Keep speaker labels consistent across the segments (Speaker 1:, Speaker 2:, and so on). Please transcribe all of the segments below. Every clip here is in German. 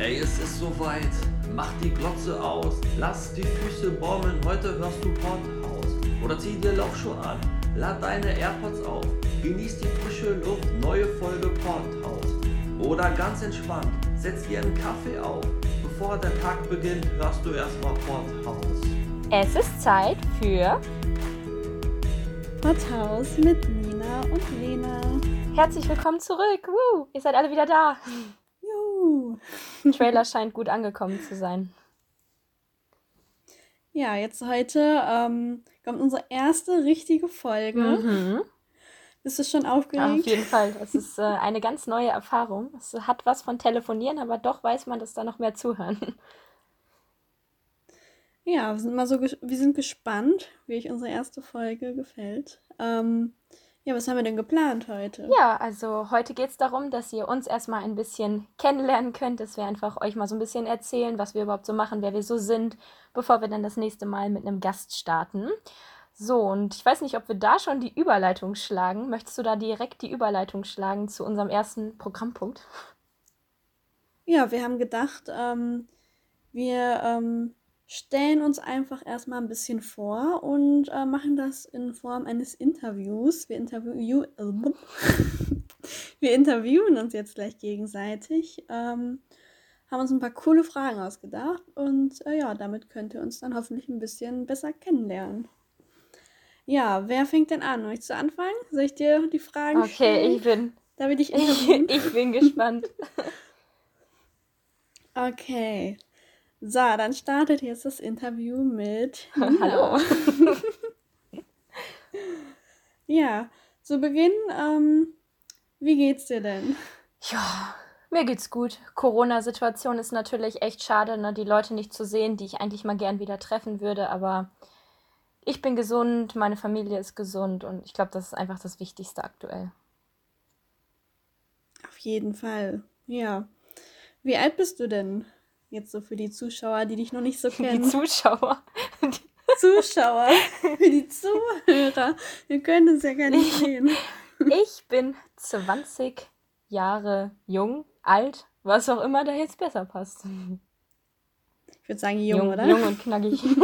Speaker 1: Ey, es ist soweit. Mach die Glotze aus, lass die Füße baumeln. Heute hörst du Porthaus. Oder zieh dir Laufschuhe an, lad deine AirPods auf. Genieß die frische Luft, neue Folge Porthaus. Oder ganz entspannt, setz dir einen Kaffee auf. Bevor der Tag beginnt, hörst du erstmal Porthaus.
Speaker 2: Es ist Zeit für
Speaker 3: Porthaus mit Nina und Lena.
Speaker 2: Herzlich willkommen zurück. Woo, ihr seid alle wieder da. Trailer scheint gut angekommen zu sein.
Speaker 3: Ja, jetzt heute ähm, kommt unsere erste richtige Folge.
Speaker 2: Mhm.
Speaker 3: Bist du schon
Speaker 2: Ja, auf
Speaker 3: aufgeregt?
Speaker 2: jeden Fall. Es ist äh, eine ganz neue Erfahrung. Es hat was von Telefonieren, aber doch weiß man, dass da noch mehr zuhören.
Speaker 3: Ja, wir sind mal so, wir sind gespannt, wie euch unsere erste Folge gefällt. Ähm, ja, was haben wir denn geplant heute?
Speaker 2: Ja, also heute geht es darum, dass ihr uns erstmal ein bisschen kennenlernen könnt, dass wir einfach euch mal so ein bisschen erzählen, was wir überhaupt so machen, wer wir so sind, bevor wir dann das nächste Mal mit einem Gast starten. So, und ich weiß nicht, ob wir da schon die Überleitung schlagen. Möchtest du da direkt die Überleitung schlagen zu unserem ersten Programmpunkt?
Speaker 3: Ja, wir haben gedacht, ähm, wir ähm, stellen uns einfach erstmal ein bisschen vor und äh, machen das in Form eines Interviews. Wir, interview wir interviewen uns jetzt gleich gegenseitig, ähm, haben uns ein paar coole Fragen ausgedacht und äh, ja, damit könnt ihr uns dann hoffentlich ein bisschen besser kennenlernen. Ja, wer fängt denn an? Möchtest du anfangen? Soll ich dir die Fragen
Speaker 2: Okay,
Speaker 3: stellen?
Speaker 2: ich bin,
Speaker 3: Darf ich dich interviewen?
Speaker 2: ich bin gespannt.
Speaker 3: Okay. So, dann startet jetzt das Interview mit Nina.
Speaker 2: Hallo.
Speaker 3: Ja, zu Beginn, ähm, wie geht's dir denn?
Speaker 2: Ja, mir geht's gut. Corona-Situation ist natürlich echt schade, ne, die Leute nicht zu sehen, die ich eigentlich mal gern wieder treffen würde, aber ich bin gesund, meine Familie ist gesund und ich glaube, das ist einfach das Wichtigste aktuell.
Speaker 3: Auf jeden Fall. Ja. Wie alt bist du denn? Jetzt so für die Zuschauer, die dich noch nicht so
Speaker 2: Die
Speaker 3: kennen.
Speaker 2: Zuschauer.
Speaker 3: Zuschauer, für die Zuhörer. Wir können es ja gar nicht sehen.
Speaker 2: Ich bin 20 Jahre jung, alt, was auch immer da jetzt besser passt.
Speaker 3: Ich würde sagen jung, oder?
Speaker 2: jung und knackig.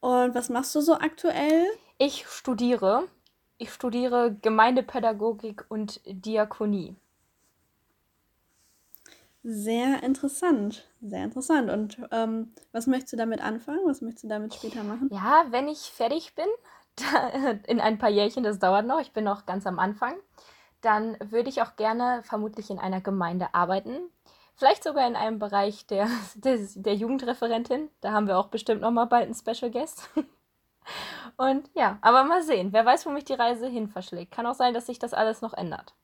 Speaker 3: Und was machst du so aktuell?
Speaker 2: Ich studiere. Ich studiere Gemeindepädagogik und Diakonie.
Speaker 3: Sehr interessant. Sehr interessant. Und ähm, was möchtest du damit anfangen? Was möchtest du damit später machen?
Speaker 2: Ja, wenn ich fertig bin, da, in ein paar Jährchen, das dauert noch, ich bin noch ganz am Anfang, dann würde ich auch gerne vermutlich in einer Gemeinde arbeiten. Vielleicht sogar in einem Bereich der, des, der Jugendreferentin. Da haben wir auch bestimmt noch mal bald einen Special Guest. Und ja, aber mal sehen. Wer weiß, wo mich die Reise hin verschlägt. Kann auch sein, dass sich das alles noch ändert.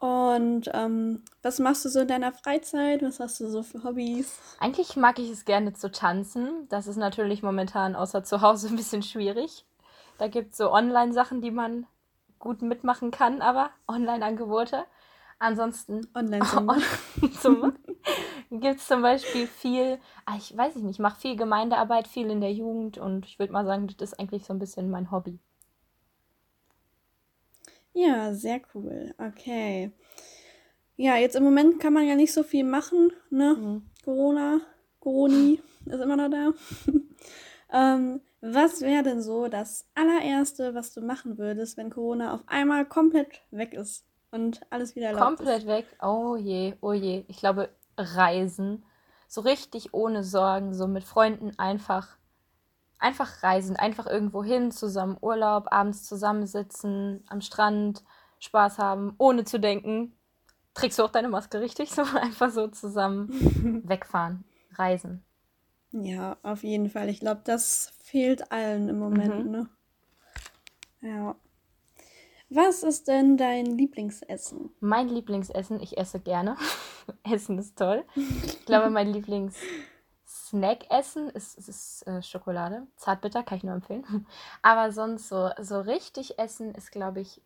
Speaker 3: Und ähm, was machst du so in deiner Freizeit? Was hast du so für Hobbys?
Speaker 2: Eigentlich mag ich es gerne zu tanzen. Das ist natürlich momentan außer zu Hause ein bisschen schwierig. Da gibt es so Online-Sachen, die man gut mitmachen kann, aber Online-Angebote. Ansonsten
Speaker 3: Online-Summer.
Speaker 2: zum, gibt es zum Beispiel viel, ah, ich weiß nicht, ich mache viel Gemeindearbeit, viel in der Jugend und ich würde mal sagen, das ist eigentlich so ein bisschen mein Hobby.
Speaker 3: Ja, sehr cool. Okay. Ja, jetzt im Moment kann man ja nicht so viel machen, ne?
Speaker 2: Mhm.
Speaker 3: Corona, Coroni ist immer noch da. ähm, was wäre denn so das allererste, was du machen würdest, wenn Corona auf einmal komplett weg ist und alles wieder erlaubt
Speaker 2: Komplett weg. Oh je, oh je. Ich glaube, reisen. So richtig ohne Sorgen, so mit Freunden einfach, einfach reisen, einfach irgendwo hin, zusammen Urlaub, abends zusammensitzen, am Strand, Spaß haben, ohne zu denken. Trägst du auch deine Maske richtig? So einfach so zusammen wegfahren, reisen.
Speaker 3: Ja, auf jeden Fall. Ich glaube, das fehlt allen im Moment,
Speaker 2: Mhm.
Speaker 3: ne? Ja. Was ist denn dein Lieblingsessen?
Speaker 2: Mein Lieblingsessen, ich esse gerne. Essen ist toll. Ich glaube, mein Lieblings-Snack-Essen ist, ist, ist äh, Schokolade. Zartbitter, kann ich nur empfehlen. Aber sonst so, so richtig essen ist, glaube ich,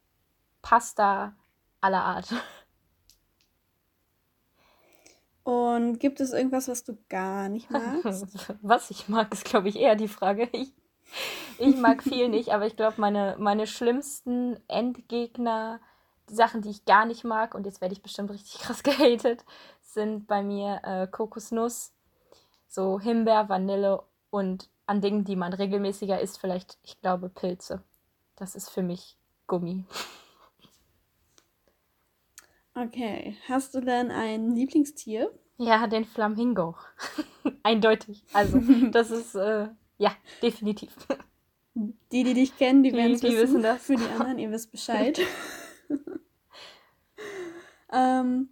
Speaker 2: Pasta aller Art.
Speaker 3: Und gibt es irgendwas, was du gar nicht magst?
Speaker 2: Was ich mag, ist, glaube ich, eher die Frage. Ich, ich mag viel nicht, aber ich glaube, meine, meine schlimmsten Endgegner die Sachen, die ich gar nicht mag, und jetzt werde ich bestimmt richtig krass gehatet, sind bei mir äh, Kokosnuss, so Himbeer, Vanille und an Dingen, die man regelmäßiger isst, vielleicht, ich glaube, Pilze. Das ist für mich Gummi.
Speaker 3: Okay, hast du denn ein Lieblingstier?
Speaker 2: Ja, den Flamingo. Eindeutig. Also, das ist, äh, ja, definitiv.
Speaker 3: Die, die dich kennen, die,
Speaker 2: Die-
Speaker 3: werden es wissen.
Speaker 2: wissen das.
Speaker 3: Für die anderen, ihr wisst Bescheid. ähm,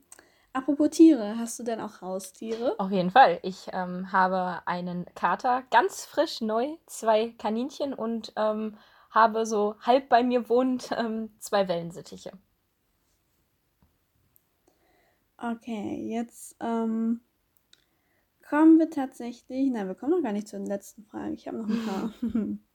Speaker 3: apropos Tiere, hast du denn auch Haustiere?
Speaker 2: Auf jeden Fall. Ich ähm, habe einen Kater, ganz frisch neu, zwei Kaninchen und ähm, habe so halb bei mir wohnend ähm, zwei Wellensittiche.
Speaker 3: Okay, jetzt ähm, kommen wir tatsächlich. Nein, wir kommen noch gar nicht zur letzten Frage. Ich habe noch ein paar.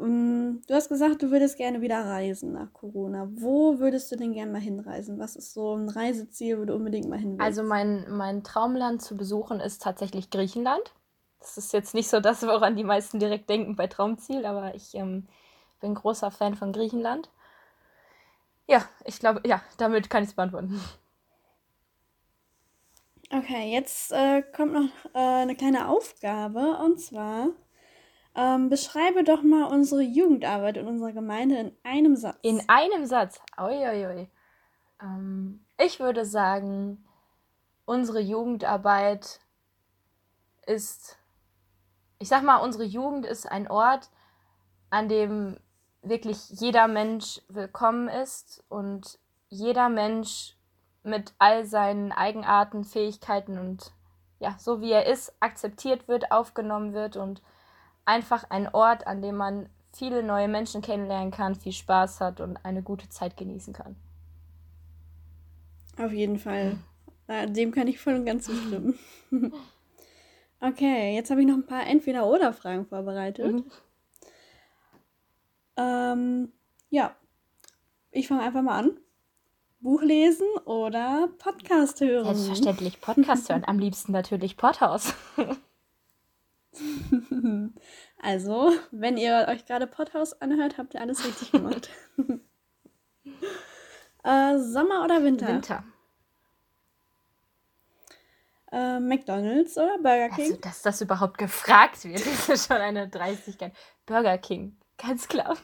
Speaker 3: Du hast gesagt, du würdest gerne wieder reisen nach Corona. Wo würdest du denn gerne mal hinreisen? Was ist so ein Reiseziel, wo du unbedingt mal hin willst?
Speaker 2: Also mein, mein Traumland zu besuchen ist tatsächlich Griechenland. Das ist jetzt nicht so das, woran die meisten direkt denken bei Traumziel, aber ich ähm, bin großer Fan von Griechenland. Ja, ich glaube, ja, damit kann ich es beantworten.
Speaker 3: Okay, jetzt äh, kommt noch äh, eine kleine Aufgabe und zwar ähm, beschreibe doch mal unsere Jugendarbeit in unserer Gemeinde in einem Satz.
Speaker 2: In einem Satz. Uiuiui. Ähm, ich würde sagen, unsere Jugendarbeit ist, ich sag mal, unsere Jugend ist ein Ort, an dem wirklich jeder Mensch willkommen ist und jeder Mensch mit all seinen Eigenarten, Fähigkeiten und ja, so wie er ist, akzeptiert wird, aufgenommen wird und einfach ein Ort, an dem man viele neue Menschen kennenlernen kann, viel Spaß hat und eine gute Zeit genießen kann.
Speaker 3: Auf jeden Fall. Äh, Dem kann ich voll und ganz zustimmen. okay, jetzt habe ich noch ein paar Entweder-Oder-Fragen vorbereitet.
Speaker 2: Mhm.
Speaker 3: Ähm, ja, ich fange einfach mal an. Buch lesen oder Podcast hören?
Speaker 2: Selbstverständlich Podcast hören, am liebsten natürlich Porthaus.
Speaker 3: Also, wenn ihr euch gerade Podhouse anhört, habt ihr alles richtig gemacht. äh, Sommer oder Winter?
Speaker 2: Winter.
Speaker 3: Äh, McDonalds oder Burger King?
Speaker 2: Also, dass das überhaupt gefragt wird, ist schon eine Dreistigkeit. Burger King, ganz klar.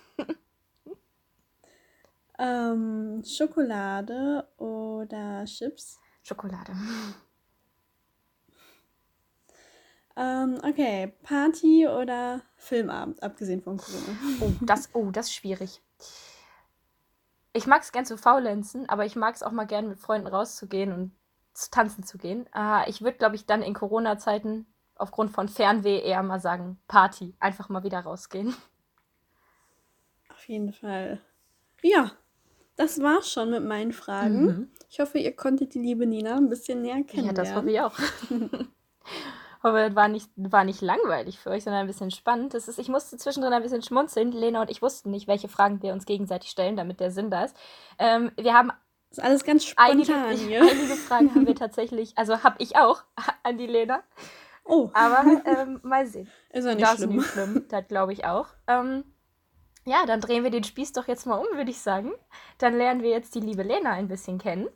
Speaker 3: Ähm, Schokolade oder Chips?
Speaker 2: Schokolade.
Speaker 3: Ähm, okay, Party oder Filmabend, abgesehen von Corona.
Speaker 2: Oh, das, oh, das ist schwierig. Ich mag es gern zu faulenzen, aber ich mag es auch mal gern mit Freunden rauszugehen und zu tanzen zu gehen. Ah, ich würde, glaube ich, dann in Corona-Zeiten aufgrund von Fernweh eher mal sagen, Party. Einfach mal wieder rausgehen.
Speaker 3: Auf jeden Fall. Ja, das war's schon mit meinen Fragen.
Speaker 2: Mhm.
Speaker 3: Ich hoffe, ihr konntet die liebe Nina ein bisschen näher
Speaker 2: Ja,
Speaker 3: kennenlernen.
Speaker 2: das hoffe ich auch. hoffe, es war nicht, war nicht langweilig für euch, sondern ein bisschen spannend. Das ist, ich musste zwischendrin ein bisschen schmunzeln. Lena und ich wussten nicht, welche Fragen wir uns gegenseitig stellen, damit der Sinn da ist. Ähm, wir haben
Speaker 3: Das ist alles ganz
Speaker 2: einige,
Speaker 3: spontan hier.
Speaker 2: einige Fragen haben wir tatsächlich, also habe ich auch an die Lena.
Speaker 3: Oh,
Speaker 2: Aber ähm, mal sehen.
Speaker 3: ist ja nicht
Speaker 2: das ist
Speaker 3: schlimm.
Speaker 2: nicht schlimm. Das glaube ich auch. Ähm, ja, dann drehen wir den Spieß doch jetzt mal um, würde ich sagen. Dann lernen wir jetzt die liebe Lena ein bisschen kennen.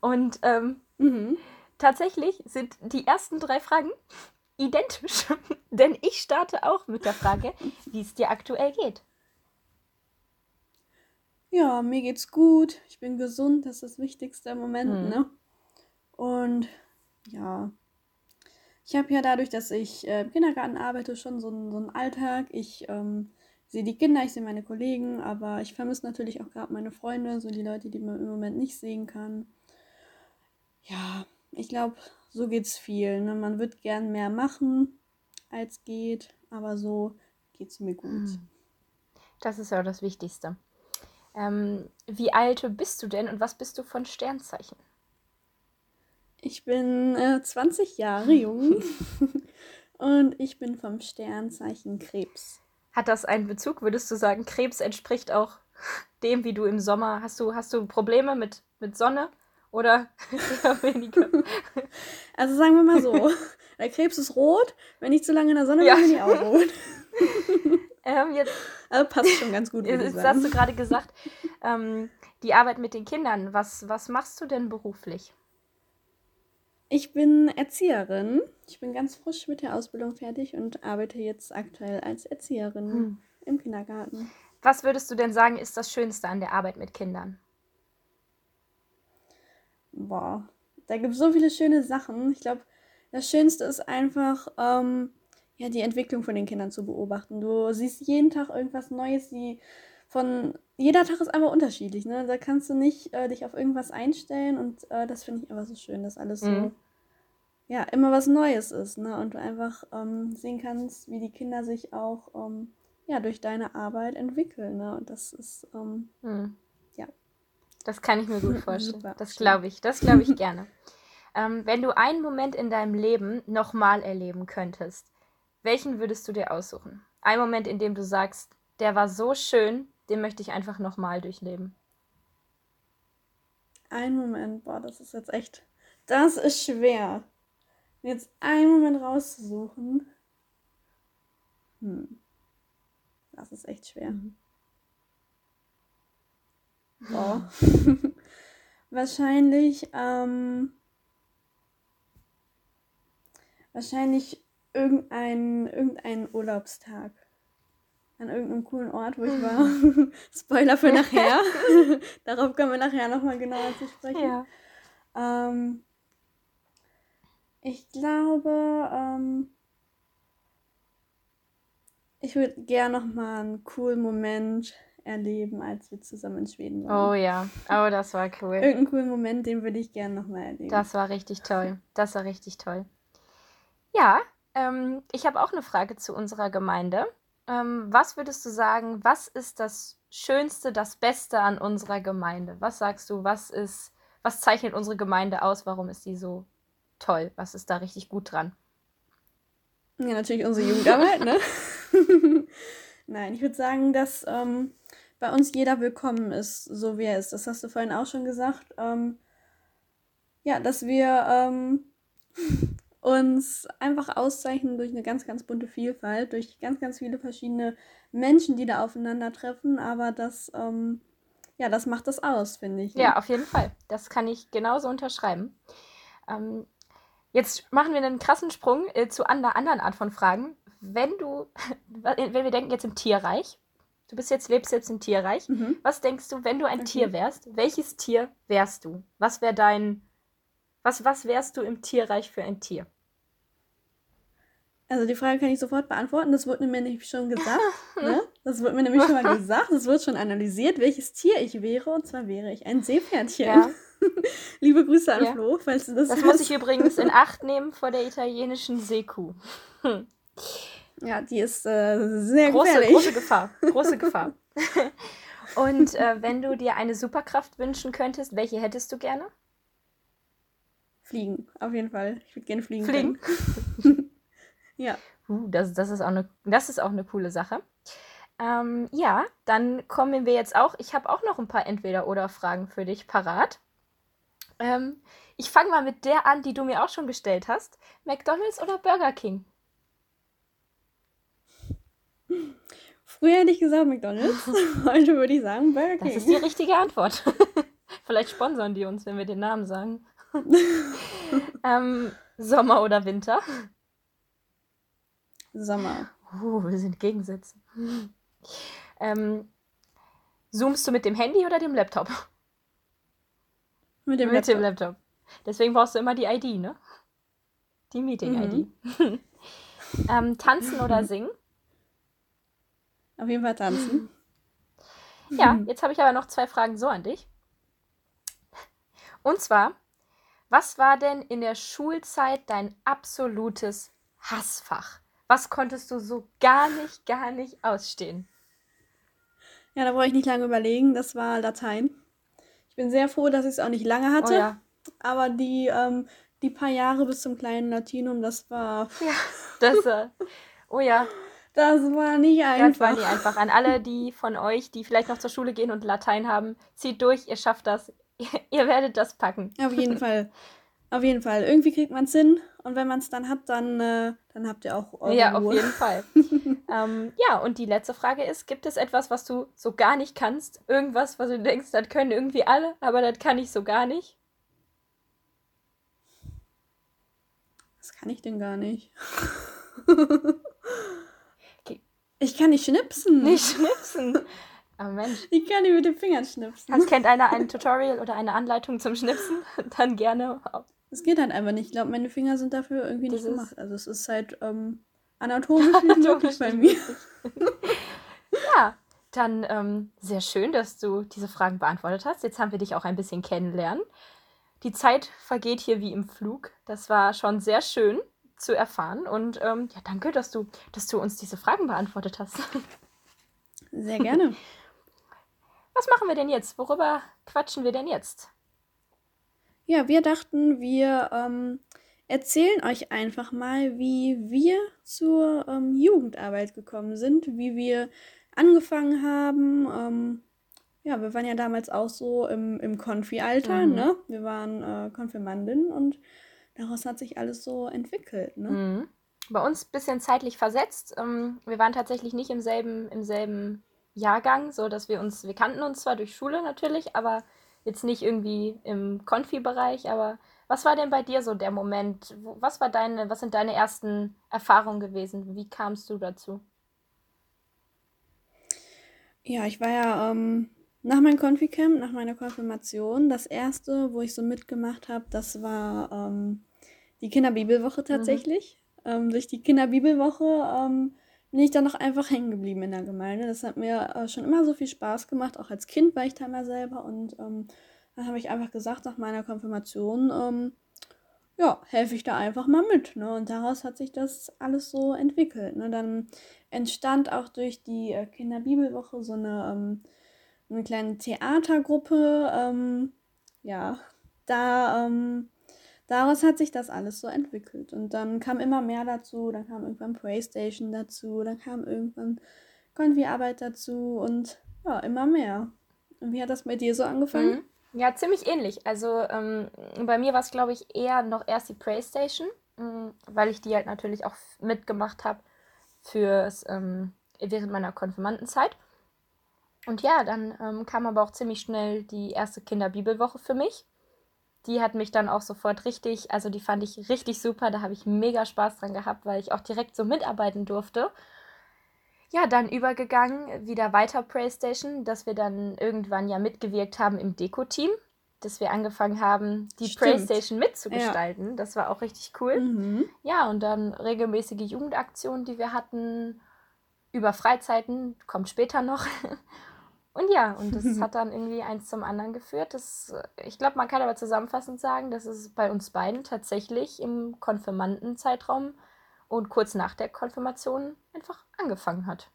Speaker 2: Und ähm,
Speaker 3: Mhm.
Speaker 2: Tatsächlich sind die ersten drei Fragen identisch. Denn ich starte auch mit der Frage, wie es dir aktuell geht.
Speaker 3: Ja, mir geht's gut. Ich bin gesund, das ist das Wichtigste im Moment,
Speaker 2: Mhm.
Speaker 3: ne? Und ja, ich habe ja dadurch, dass ich äh, im Kindergarten arbeite, schon so einen, so einen Alltag. Ich ähm, sehe die Kinder, ich sehe meine Kollegen, aber ich vermisse natürlich auch gerade meine Freunde, so die Leute, die man im Moment nicht sehen kann. Ja, ich glaube, so geht's viel. Ne? Man wird gern mehr machen, als geht, aber so geht's mir gut.
Speaker 2: Mhm. Das ist ja das Wichtigste. Ähm, wie alt bist du denn und was bist du von Sternzeichen?
Speaker 3: Ich bin äh, 20 Jahre jung und ich bin vom Sternzeichen Krebs.
Speaker 2: Hat das einen Bezug? Würdest du sagen, Krebs entspricht auch dem, wie du im Sommer hast du hast du Probleme mit mit Sonne oder eher weniger?
Speaker 3: Also sagen wir mal so, der Krebs ist rot, wenn ich zu lange in der Sonne
Speaker 2: Ja.
Speaker 3: bin, bin ich auch rot.
Speaker 2: ähm, jetzt
Speaker 3: Also passt schon ganz gut, ich
Speaker 2: jetzt hast du gerade gesagt, ähm, die Arbeit mit den Kindern. Was, was machst du denn beruflich?
Speaker 3: Ich bin Erzieherin. Ich bin ganz frisch mit der Ausbildung fertig und arbeite jetzt aktuell als Erzieherin hm. im Kindergarten.
Speaker 2: Was würdest du denn sagen, ist das Schönste an der Arbeit mit Kindern?
Speaker 3: Boah, da gibt es so viele schöne Sachen. Ich glaube, das Schönste ist einfach, ähm, ja, die Entwicklung von den Kindern zu beobachten. Du siehst jeden Tag irgendwas Neues, die von jeder Tag ist einfach unterschiedlich, ne? Da kannst du nicht äh, dich auf irgendwas einstellen und äh, das finde ich einfach so schön, dass alles mhm. so ja immer was Neues ist, ne? Und du einfach ähm, sehen kannst, wie die Kinder sich auch ähm, ja durch deine Arbeit entwickeln, ne? Und das ist ähm, mhm.
Speaker 2: Das kann ich mir gut vorstellen. Super. Das glaube ich, das glaube ich gerne. Ähm, wenn du einen Moment in deinem Leben nochmal erleben könntest, welchen würdest du dir aussuchen? Ein Moment, in dem du sagst, der war so schön, den möchte ich einfach nochmal durchleben.
Speaker 3: Ein Moment, boah, das ist jetzt echt. Das ist schwer. Jetzt einen Moment rauszusuchen. Hm. Das ist echt schwer. Mhm. Boah. wahrscheinlich, ähm, wahrscheinlich irgendein, irgendein Urlaubstag an irgendeinem coolen Ort, wo ich war. Spoiler für nachher. Darauf kommen wir nachher nochmal genauer zu sprechen. Ja. Ähm, ich glaube, ähm, ich würde gerne nochmal einen coolen Moment erleben, als wir zusammen in Schweden
Speaker 2: waren. Oh ja, oh, das war cool.
Speaker 3: Irgendeinen coolen Moment, den würde ich gerne nochmal erleben.
Speaker 2: Das war richtig toll. Das war richtig toll. Ja, ähm, ich habe auch eine Frage zu unserer Gemeinde. Ähm, was würdest du sagen, was ist das Schönste, das Beste an unserer Gemeinde? Was sagst du, was ist, was zeichnet unsere Gemeinde aus? Warum ist die so toll? Was ist da richtig gut dran?
Speaker 3: Ja, natürlich unsere Jugendarbeit, ne? Nein, ich würde sagen, dass ähm, bei uns jeder willkommen ist, so wie er ist. Das hast du vorhin auch schon gesagt. Ähm, ja, dass wir ähm, uns einfach auszeichnen durch eine ganz, ganz bunte Vielfalt, durch ganz, ganz viele verschiedene Menschen, die da aufeinandertreffen. Aber das, ähm, ja, das macht das aus, finde ich.
Speaker 2: Ne? Ja, auf jeden Fall. Das kann ich genauso unterschreiben. Ähm, jetzt machen wir einen krassen Sprung äh, zu einer anderen Art von Fragen. Wenn du, wenn wir denken jetzt im Tierreich, du bist jetzt, lebst jetzt im Tierreich, mhm. was denkst du, wenn du ein okay. Tier wärst, welches Tier wärst du? Was wäre dein was, was wärst du im Tierreich für ein Tier?
Speaker 3: Also die Frage kann ich sofort beantworten. Das wurde mir nämlich schon gesagt. ne? Das wurde mir nämlich schon mal gesagt. Es wird schon analysiert, welches Tier ich wäre. Und zwar wäre ich ein Seepferdchen. Ja. Liebe Grüße an ja. Flo, falls du das
Speaker 2: Das muss ich übrigens in Acht nehmen vor der italienischen Seekuh.
Speaker 3: Ja, die ist äh, sehr
Speaker 2: große,
Speaker 3: gefährlich.
Speaker 2: Große Gefahr. Große Gefahr. Und äh, wenn du dir eine Superkraft wünschen könntest, welche hättest du gerne?
Speaker 3: Fliegen, auf jeden Fall. Ich würde gerne fliegen.
Speaker 2: Fliegen?
Speaker 3: ja.
Speaker 2: Uh, das, das, ist auch eine, das ist auch eine coole Sache. Ähm, ja, dann kommen wir jetzt auch. Ich habe auch noch ein paar Entweder-Oder-Fragen für dich parat. Ähm, ich fange mal mit der an, die du mir auch schon gestellt hast. McDonald's oder Burger King?
Speaker 3: Früher hätte ich gesagt McDonald's. Heute würde ich sagen Burger King.
Speaker 2: Das ist die richtige Antwort. Vielleicht sponsern die uns, wenn wir den Namen sagen. ähm, Sommer oder Winter?
Speaker 3: Sommer.
Speaker 2: Uh, wir sind Gegensätze. Ähm, zoomst du mit dem Handy oder dem Laptop?
Speaker 3: Mit dem
Speaker 2: mit Laptop. Dem Laptop. Deswegen brauchst du immer die ID, ne? Die Meeting-ID. Mhm. ähm, tanzen oder singen?
Speaker 3: Auf jeden Fall tanzen.
Speaker 2: Ja, jetzt habe ich aber noch zwei Fragen so an dich. Und zwar, was war denn in der Schulzeit dein absolutes Hassfach? Was konntest du so gar nicht, gar nicht ausstehen?
Speaker 3: Ja, da brauche ich nicht lange überlegen. Das war Latein. Ich bin sehr froh, dass ich es auch nicht lange hatte. Oh ja. Aber die, ähm, die paar Jahre bis zum kleinen Latinum, das war.
Speaker 2: Ja, das. Äh, oh ja.
Speaker 3: Das war nicht einfach.
Speaker 2: Das war nicht einfach. An alle, die von euch, die vielleicht noch zur Schule gehen und Latein haben, zieht durch, ihr schafft das. ihr werdet das packen.
Speaker 3: Auf jeden Fall. Auf jeden Fall. Irgendwie kriegt man es hin. Und wenn man es dann hat, dann, äh, dann habt ihr auch
Speaker 2: eure Ja, Ruhe. auf jeden Fall. ähm, ja, und die letzte Frage ist, gibt es etwas, was du so gar nicht kannst? Irgendwas, was du denkst, das können irgendwie alle, aber das kann ich so gar nicht?
Speaker 3: Was kann ich denn gar nicht? Ich kann nicht schnipsen.
Speaker 2: Nicht schnipsen. Aber oh, Mensch.
Speaker 3: Ich kann nicht mit den Fingern schnipsen.
Speaker 2: Hast, kennt einer ein Tutorial oder eine Anleitung zum Schnipsen? Dann gerne
Speaker 3: es geht halt einfach nicht. Ich glaube, meine Finger sind dafür irgendwie das nicht gemacht. Also es ist halt ähm, anatomisch nicht möglich bei mir.
Speaker 2: ja, dann ähm, sehr schön, dass du diese Fragen beantwortet hast. Jetzt haben wir dich auch ein bisschen kennenlernen. Die Zeit vergeht hier wie im Flug. Das war schon sehr schön zu erfahren. Und ähm, ja, danke, dass du, dass du uns diese Fragen beantwortet hast.
Speaker 3: Sehr gerne.
Speaker 2: Was machen wir denn jetzt? Worüber quatschen wir denn jetzt?
Speaker 3: Ja, wir dachten, wir ähm, erzählen euch einfach mal, wie wir zur ähm, Jugendarbeit gekommen sind, wie wir angefangen haben. Ähm, ja, wir waren ja damals auch so im, im Konfi-Alter, mhm. ne? Wir waren äh, Konfirmandinnen und daraus hat sich alles so entwickelt, ne? Mhm.
Speaker 2: Bei uns ein bisschen zeitlich versetzt. Ähm, wir waren tatsächlich nicht im selben, im selben Jahrgang, so dass wir uns, wir kannten uns zwar durch Schule natürlich, aber jetzt nicht irgendwie im Konfi-Bereich, aber was war denn bei dir so der Moment? Was war deine, was sind deine ersten Erfahrungen gewesen? Wie kamst du dazu?
Speaker 3: Ja, ich war ja ähm, nach meinem Konfi-Camp, nach meiner Konfirmation, das erste, wo ich so mitgemacht habe, das war ähm, die Kinderbibelwoche mhm. tatsächlich. Mhm. Ähm, durch die Kinderbibelwoche ähm, bin ich dann noch einfach hängen geblieben in der Gemeinde. Das hat mir äh, schon immer so viel Spaß gemacht. Auch als Kind war ich da immer selber. Und ähm, dann habe ich einfach gesagt, nach meiner Konfirmation, ähm, ja, helfe ich da einfach mal mit. Ne? Und daraus hat sich das alles so entwickelt. Ne? Dann entstand auch durch die äh, Kinderbibelwoche so eine, ähm, eine kleine Theatergruppe. Ähm, ja, da ähm, daraus hat sich das alles so entwickelt. Und dann kam immer mehr dazu, dann kam irgendwann Playstation dazu, dann kam irgendwann Konfi-Arbeit dazu und ja, immer mehr. Und wie hat das bei dir so angefangen?
Speaker 2: Mhm. Ja, ziemlich ähnlich. Also ähm, bei mir war es, glaube ich, eher noch erst die Playstation, ähm, weil ich die halt natürlich auch mitgemacht habe fürs ähm, während meiner Konfirmandenzeit. Und ja, dann ähm, kam aber auch ziemlich schnell die erste Kinderbibelwoche für mich die hat mich dann auch sofort richtig, also die fand ich richtig super, da habe ich mega Spaß dran gehabt, weil ich auch direkt so mitarbeiten durfte. Ja, dann übergegangen, wieder weiter PlayStation, dass wir dann irgendwann ja mitgewirkt haben im Deko-Team, dass wir angefangen haben, die Stimmt. PlayStation mitzugestalten. Ja. Das war auch richtig cool. Mhm. Ja, und dann regelmäßige Jugendaktionen, die wir hatten, über Freizeiten, kommt später noch. Und ja, und das hat dann irgendwie eins zum anderen geführt. Das, ich glaube, man kann aber zusammenfassend sagen, dass es bei uns beiden tatsächlich im Konfirmandenzeitraum und kurz nach der Konfirmation einfach angefangen hat.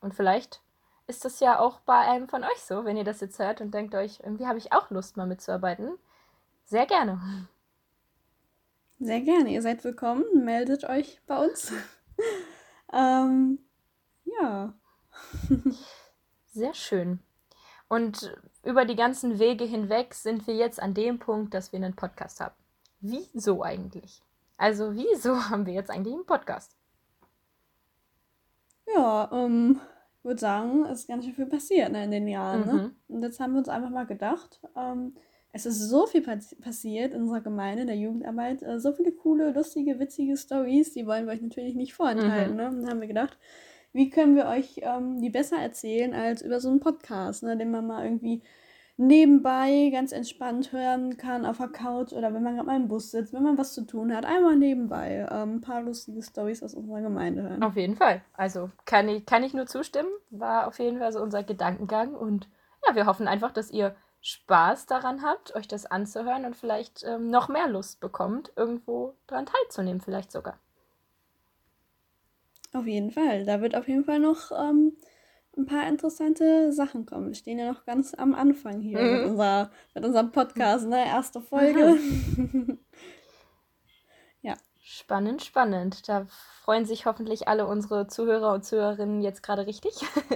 Speaker 2: Und vielleicht ist das ja auch bei einem von euch so, wenn ihr das jetzt hört und denkt euch, irgendwie habe ich auch Lust, mal mitzuarbeiten. Sehr gerne.
Speaker 3: Sehr gerne. Ihr seid willkommen. Meldet euch bei uns. ähm, ja.
Speaker 2: Sehr schön. Und über die ganzen Wege hinweg sind wir jetzt an dem Punkt, dass wir einen Podcast haben. Wieso eigentlich? Also, wieso haben wir jetzt eigentlich einen Podcast?
Speaker 3: Ja, ähm, ich würde sagen, es ist ganz schön viel passiert ne, in den Jahren. Ne? Mhm. Ne? Und jetzt haben wir uns einfach mal gedacht, ähm, es ist so viel passiert in unserer Gemeinde, in der Jugendarbeit, äh, so viele coole, lustige, witzige Stories, die wollen wir euch natürlich nicht vorenthalten. Mhm. Ne? Und dann haben wir gedacht, wie können wir euch ähm, die besser erzählen als über so einen Podcast, ne, den man mal irgendwie nebenbei ganz entspannt hören kann auf der Couch oder wenn man gerade mal im Bus sitzt, wenn man was zu tun hat, einmal nebenbei ähm, ein paar lustige Stories aus unserer Gemeinde hören.
Speaker 2: Auf jeden Fall. Also kann ich, kann ich nur zustimmen. War auf jeden Fall so unser Gedankengang und ja, wir hoffen einfach, dass ihr Spaß daran habt, euch das anzuhören und vielleicht ähm, noch mehr Lust bekommt, irgendwo dran teilzunehmen, vielleicht sogar.
Speaker 3: Auf jeden Fall. Da wird auf jeden Fall noch ähm, ein paar interessante Sachen kommen. Wir stehen ja noch ganz am Anfang hier mhm. mit, unser, mit unserem Podcast, ne? Erste Folge.
Speaker 2: ja. Spannend, spannend. Da freuen sich hoffentlich alle unsere Zuhörer und Zuhörerinnen jetzt gerade richtig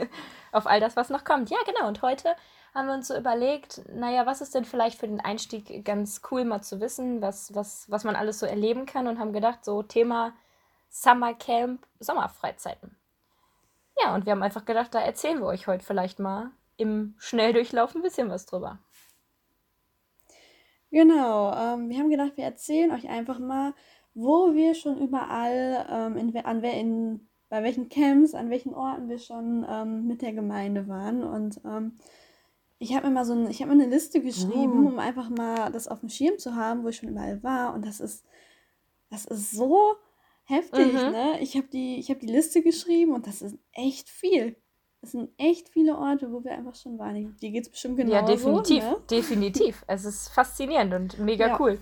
Speaker 2: auf all das, was noch kommt. Ja, genau. Und heute haben wir uns so überlegt, naja, was ist denn vielleicht für den Einstieg ganz cool mal zu wissen, was, was, was man alles so erleben kann und haben gedacht, so Thema Summercamp, Sommerfreizeiten. Ja, und wir haben einfach gedacht, da erzählen wir euch heute vielleicht mal im Schnelldurchlauf ein bisschen was drüber.
Speaker 3: Genau, ähm, wir haben gedacht, wir erzählen euch einfach mal, wo wir schon überall, ähm, in, an, in, bei welchen Camps, an welchen Orten wir schon ähm, mit der Gemeinde waren. Und ähm, ich habe mir mal so ein, ich habe mir eine Liste geschrieben, uh. um einfach mal das auf dem Schirm zu haben, wo ich schon überall war. Und das ist, das ist so heftig, mhm. ne? Ich habe die, ich die Liste geschrieben und das ist echt viel. Das sind echt viele Orte, wo wir einfach schon waren. Die geht es bestimmt genau. Ja,
Speaker 2: definitiv. Ne? Definitiv. Es ist faszinierend und mega ja. cool.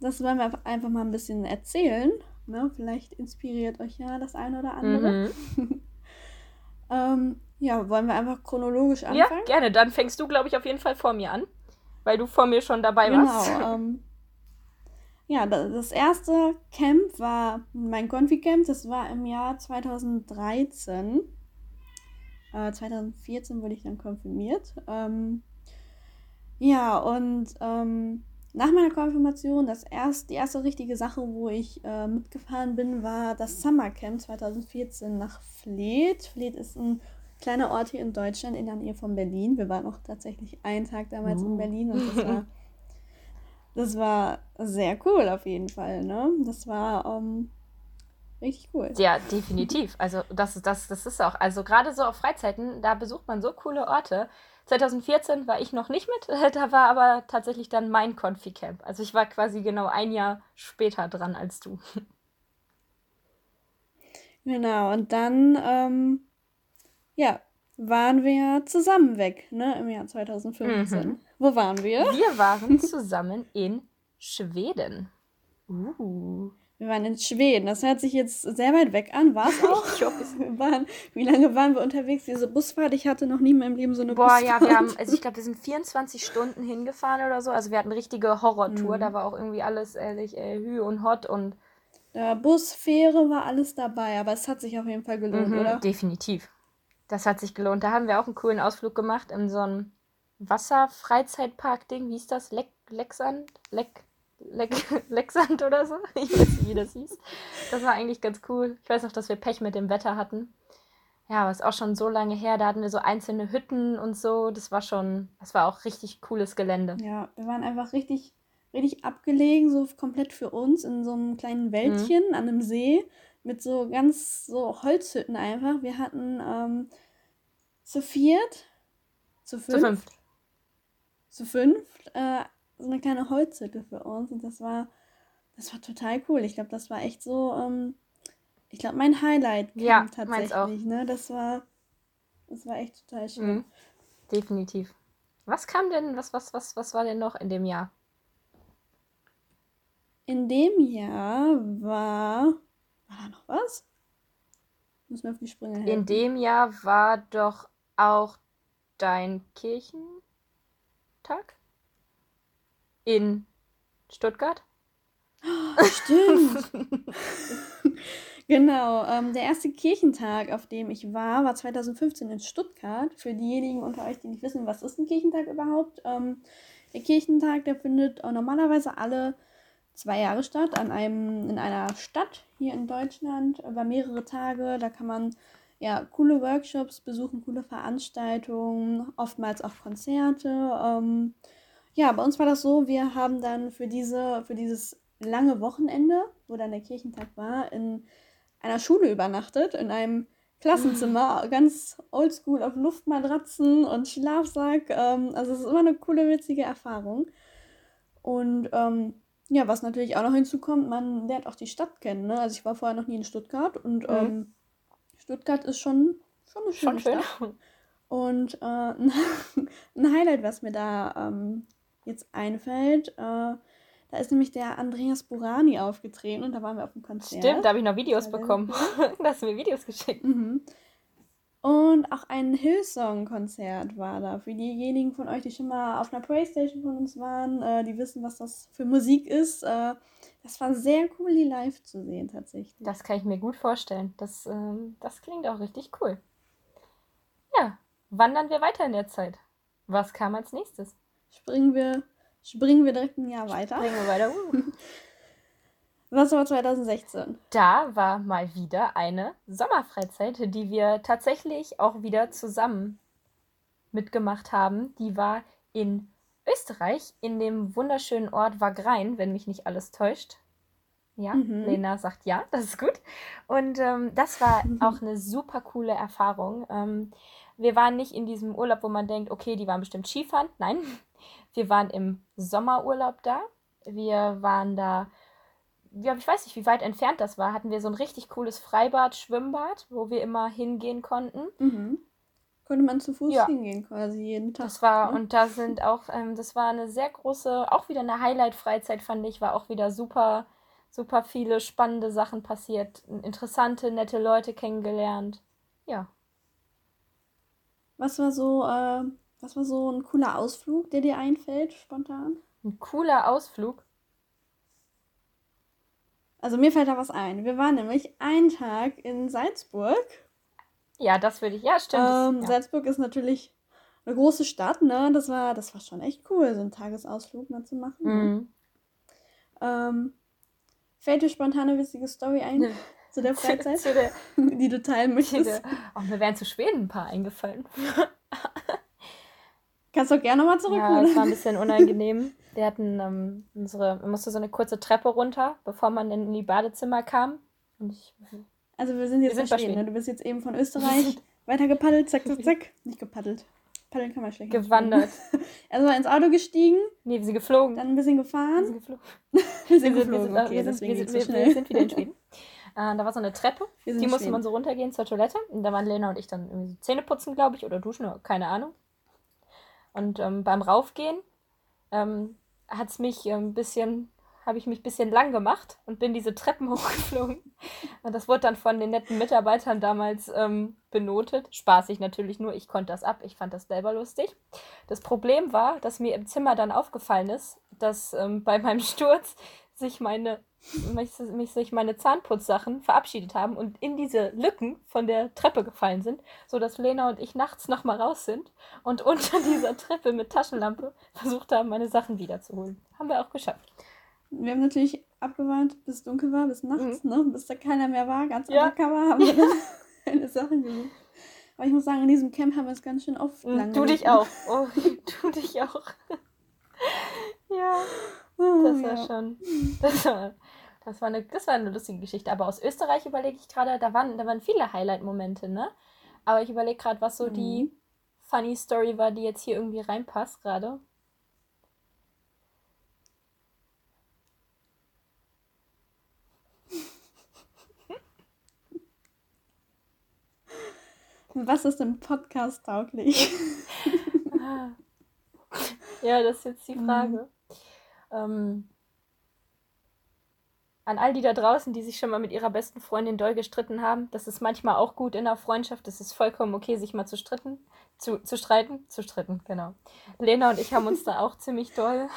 Speaker 3: Das wollen wir einfach mal ein bisschen erzählen. Ne? Vielleicht inspiriert euch ja das eine oder andere. Mhm. ähm, ja, wollen wir einfach chronologisch
Speaker 2: anfangen? Ja, gerne. Dann fängst du, glaube ich, auf jeden Fall vor mir an, weil du vor mir schon dabei genau, warst. Ähm,
Speaker 3: ja, das erste Camp war mein Confi-Camp. Das war im Jahr 2013. 2014 wurde ich dann konfirmiert. Ähm, ja, und ähm, nach meiner Konfirmation, das erst, die erste richtige Sache, wo ich äh, mitgefahren bin, war das Summercamp 2014 nach Fleet. Fleet ist ein kleiner Ort hier in Deutschland in der Nähe von Berlin. Wir waren auch tatsächlich einen Tag damals uh. in Berlin und das war, das war sehr cool auf jeden Fall. Ne? Das war ähm, Richtig cool.
Speaker 2: Ja, definitiv. Also das, das, das ist auch, also gerade so auf Freizeiten, da besucht man so coole Orte. 2014 war ich noch nicht mit, da war aber tatsächlich dann mein Confi-Camp. Also ich war quasi genau ein Jahr später dran als du.
Speaker 3: Genau, und dann, ähm, ja, waren wir zusammen weg, ne, im Jahr 2015. Mhm. Wo waren wir?
Speaker 2: Wir waren zusammen in Schweden.
Speaker 3: Uh. Wir waren in Schweden. Das hört sich jetzt sehr weit weg an. War es auch? ich hoffe, wir waren, wie lange waren wir unterwegs? Diese Busfahrt, ich hatte noch nie in meinem Leben so eine
Speaker 2: Boah, Busfahrt. Boah, ja, wir haben, also ich glaube, wir sind 24 Stunden hingefahren oder so. Also wir hatten eine richtige Horrortour. Mhm. Da war auch irgendwie alles ehrlich äh, Hü und Hot und.
Speaker 3: Ja, Bus, Fähre war alles dabei, aber es hat sich auf jeden Fall gelohnt, mhm, oder?
Speaker 2: Definitiv. Das hat sich gelohnt. Da haben wir auch einen coolen Ausflug gemacht in so einem Wasserfreizeitpark-Ding. Wie ist das? Leck, Lecksand? Leck. Leck Lecksand oder so. Ich weiß nicht, wie das hieß. Das war eigentlich ganz cool. Ich weiß auch, dass wir Pech mit dem Wetter hatten. Ja, aber ist auch schon so lange her. Da hatten wir so einzelne Hütten und so. Das war schon, das war auch richtig cooles Gelände.
Speaker 3: Ja, wir waren einfach richtig, richtig abgelegen, so komplett für uns in so einem kleinen Wäldchen mhm. an einem See mit so ganz so Holzhütten einfach. Wir hatten ähm, zu viert, zu fünft, zu fünft, zu fünft äh, so eine kleine Holzhütte für uns und das war, das war total cool. Ich glaube, das war echt so, ähm, ich glaube, mein Highlight ja, tatsächlich. Ne? Das war, das war echt total schön. Mhm.
Speaker 2: Definitiv. Was kam denn, was, was, was, was war denn noch in dem Jahr?
Speaker 3: In dem Jahr war. War da noch was? Muss mir auf die Sprünge
Speaker 2: helfen. In dem Jahr war doch auch dein Kirchentag? in Stuttgart.
Speaker 3: Stimmt. genau. Ähm, der erste Kirchentag, auf dem ich war, war 2015 in Stuttgart. Für diejenigen unter euch, die nicht wissen, was ist ein Kirchentag überhaupt. Ähm, der Kirchentag, der findet normalerweise alle zwei Jahre statt an einem, in einer Stadt hier in Deutschland über mehrere Tage. Da kann man ja coole Workshops besuchen, coole Veranstaltungen, oftmals auch Konzerte. Ähm, ja, bei uns war das so, wir haben dann für, diese, für dieses lange Wochenende, wo dann der Kirchentag war, in einer Schule übernachtet, in einem Klassenzimmer, mhm. ganz oldschool auf Luftmatratzen und Schlafsack. Ähm, also es ist immer eine coole, witzige Erfahrung. Und ähm, ja, was natürlich auch noch hinzukommt, man lernt auch die Stadt kennen. Ne? Also ich war vorher noch nie in Stuttgart und mhm. ähm, Stuttgart ist schon, schon eine schöne schon Stadt. Schön. Und äh, ein Highlight, was mir da ähm, jetzt einfällt. Äh, da ist nämlich der Andreas Burani aufgetreten und da waren wir auf dem Konzert.
Speaker 2: Stimmt, da habe ich noch Videos bekommen. da hast du mir Videos geschickt.
Speaker 3: Mhm. Und auch ein Hillsong-Konzert war da. Für diejenigen von euch, die schon mal auf einer Playstation von uns waren, äh, die wissen, was das für Musik ist. Äh, das war sehr cool, die live zu sehen, tatsächlich.
Speaker 2: Das kann ich mir gut vorstellen. Das, ähm, das klingt auch richtig cool. Ja, wandern wir weiter in der Zeit. Was kam als nächstes?
Speaker 3: Springen wir, springen wir direkt ein Jahr weiter.
Speaker 2: Springen wir weiter. Uh.
Speaker 3: Was war 2016?
Speaker 2: Da war mal wieder eine Sommerfreizeit, die wir tatsächlich auch wieder zusammen mitgemacht haben. Die war in Österreich, in dem wunderschönen Ort Wagrein, wenn mich nicht alles täuscht. Ja,
Speaker 3: Mhm.
Speaker 2: Lena sagt ja, das ist gut. Und ähm, das war auch eine super coole Erfahrung. Ähm, wir waren nicht in diesem Urlaub, wo man denkt, okay, die waren bestimmt Skifahren. Nein, wir waren im Sommerurlaub da. Wir waren da, ja, ich weiß nicht, wie weit entfernt das war. Hatten wir so ein richtig cooles Freibad, Schwimmbad, wo wir immer hingehen konnten.
Speaker 3: Mhm. Konnte man zu Fuß
Speaker 2: Ja.
Speaker 3: hingehen, quasi jeden Tag.
Speaker 2: Das war,
Speaker 3: ne?
Speaker 2: und da sind auch, ähm, das war eine sehr große, auch wieder eine Highlight-Freizeit, fand ich, war auch wieder super, super viele spannende Sachen passiert, interessante, nette Leute kennengelernt. Ja.
Speaker 3: Was war so, äh, was war so ein cooler Ausflug, der dir einfällt, spontan?
Speaker 2: Ein cooler Ausflug.
Speaker 3: Also mir fällt da was ein. Wir waren nämlich einen Tag in Salzburg.
Speaker 2: Ja, das würde ich, ja, stimmt.
Speaker 3: Ähm,
Speaker 2: ja.
Speaker 3: Salzburg ist natürlich eine große Stadt, ne? Das war, das war schon echt cool, so einen Tagesausflug mal zu machen. ne?
Speaker 2: Mhm.
Speaker 3: Ähm, fällt dir spontan eine witzige Story ein
Speaker 2: Ne.
Speaker 3: zu der Freizeit,
Speaker 2: Zu der,
Speaker 3: die du teilen möchtest?
Speaker 2: oh, mir wären zu Schweden ein paar eingefallen.
Speaker 3: Kannst du gerne nochmal
Speaker 2: Ja,
Speaker 3: zurückholen.
Speaker 2: das war ein bisschen unangenehm. Wir hatten ähm, unsere, man musste so eine kurze Treppe runter, bevor man in die Badezimmer kam. Und ich,
Speaker 3: Also wir sind jetzt
Speaker 2: Wir sind
Speaker 3: bei
Speaker 2: bei
Speaker 3: Schweden, ne?
Speaker 2: Schweden.
Speaker 3: Du bist jetzt eben von Österreich weiter gepaddelt, zack, zack, zack. Nicht gepaddelt. Paddeln kann man schlecht.
Speaker 2: gewandert.
Speaker 3: Also ins Auto gestiegen,
Speaker 2: Nee, wir sind geflogen.
Speaker 3: dann ein bisschen
Speaker 2: wir
Speaker 3: gefahren.
Speaker 2: sind geflogen.
Speaker 3: Wir
Speaker 2: Wir
Speaker 3: sind
Speaker 2: wir
Speaker 3: geflogen, okay,
Speaker 2: wir sind,
Speaker 3: deswegen
Speaker 2: wir sind,
Speaker 3: so
Speaker 2: wir, wir sind wieder in Schweden. Äh, da war so eine Treppe,
Speaker 3: Wir
Speaker 2: die musste
Speaker 3: Schweden.
Speaker 2: man so runtergehen zur Toilette. Und da waren Lena und ich dann irgendwie so Zähne putzen, glaube ich, oder duschen, oder keine Ahnung. Und ähm, beim Raufgehen ähm, hat es mich ein bisschen, habe ich mich ein bisschen lang gemacht und bin diese Treppen hochgeflogen. Und das wurde dann von den netten Mitarbeitern damals ähm, benotet. Spaßig natürlich nur, ich konnte das ab, ich fand das selber lustig. Das Problem war, dass mir im Zimmer dann aufgefallen ist, dass ähm, bei meinem Sturz sich meine, mich, mich, sich meine Zahnputzsachen verabschiedet haben und in diese Lücken von der Treppe gefallen sind, sodass Lena und ich nachts nochmal raus sind und unter dieser Treppe mit Taschenlampe versucht haben, meine Sachen wiederzuholen. Haben wir auch geschafft.
Speaker 3: Wir haben natürlich abgewartet, bis es dunkel war, bis nachts, ne? bis da keiner mehr war. Ganz
Speaker 2: Ja.
Speaker 3: undercover haben wir dann eine Sachen gesucht. Aber ich muss sagen, in diesem Camp haben wir es ganz schön oft lang
Speaker 2: Mhm, Du dich auch. Oh, du dich auch. ja.
Speaker 3: Oh,
Speaker 2: Das
Speaker 3: ja.
Speaker 2: war schon. Das war, das war, eine, das war eine lustige Geschichte. Aber aus Österreich überlege ich gerade, da waren, da waren viele Highlight-Momente, ne? Aber ich überlege gerade, was so
Speaker 3: Mhm.
Speaker 2: die funny Story war, die jetzt hier irgendwie reinpasst gerade.
Speaker 3: Was ist denn Podcast tauglich?
Speaker 2: Ah. Ja, das ist jetzt die
Speaker 3: Mhm.
Speaker 2: Frage. Ähm, an all die da draußen, die sich schon mal mit ihrer besten Freundin doll gestritten haben, das ist manchmal auch gut in der Freundschaft. Das ist vollkommen okay, sich mal zu stritten, zu, zu streiten, zu stritten, genau. Lena und ich haben uns da auch ziemlich doll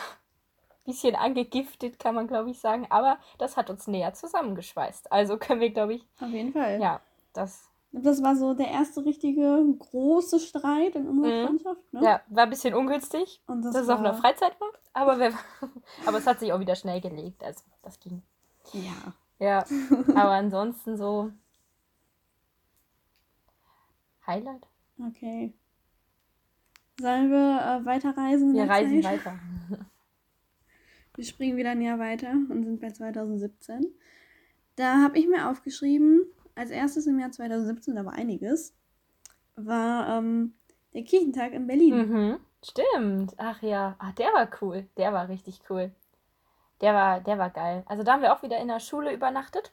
Speaker 2: bisschen angegiftet, kann man glaube ich sagen. Aber das hat uns näher zusammengeschweißt. Also können wir, glaube ich,
Speaker 3: Auf jeden Fall.
Speaker 2: ja, das
Speaker 3: Das war so der erste richtige große Streit in unserer
Speaker 2: Mhm.
Speaker 3: Freundschaft. Ne?
Speaker 2: ja, war ein bisschen ungünstig.
Speaker 3: Und das
Speaker 2: dass es auf einer
Speaker 3: war-
Speaker 2: Freizeit war, aber, wer, aber es hat sich auch wieder schnell gelegt, also das ging.
Speaker 3: Ja.
Speaker 2: Ja, aber ansonsten so Highlight.
Speaker 3: Okay. Sollen wir äh, weiterreisen?
Speaker 2: Wir reisen
Speaker 3: Zeit?
Speaker 2: weiter.
Speaker 3: Wir springen wieder ein Jahr weiter und sind bei 2017. Da habe ich mir aufgeschrieben, als erstes im Jahr 2017, da war einiges, war ähm, der Kirchentag in Berlin.
Speaker 2: Mhm, stimmt. Ach ja, Ach, der war cool. Der war richtig cool. Der war, der war geil. Also da haben wir auch wieder in der Schule übernachtet.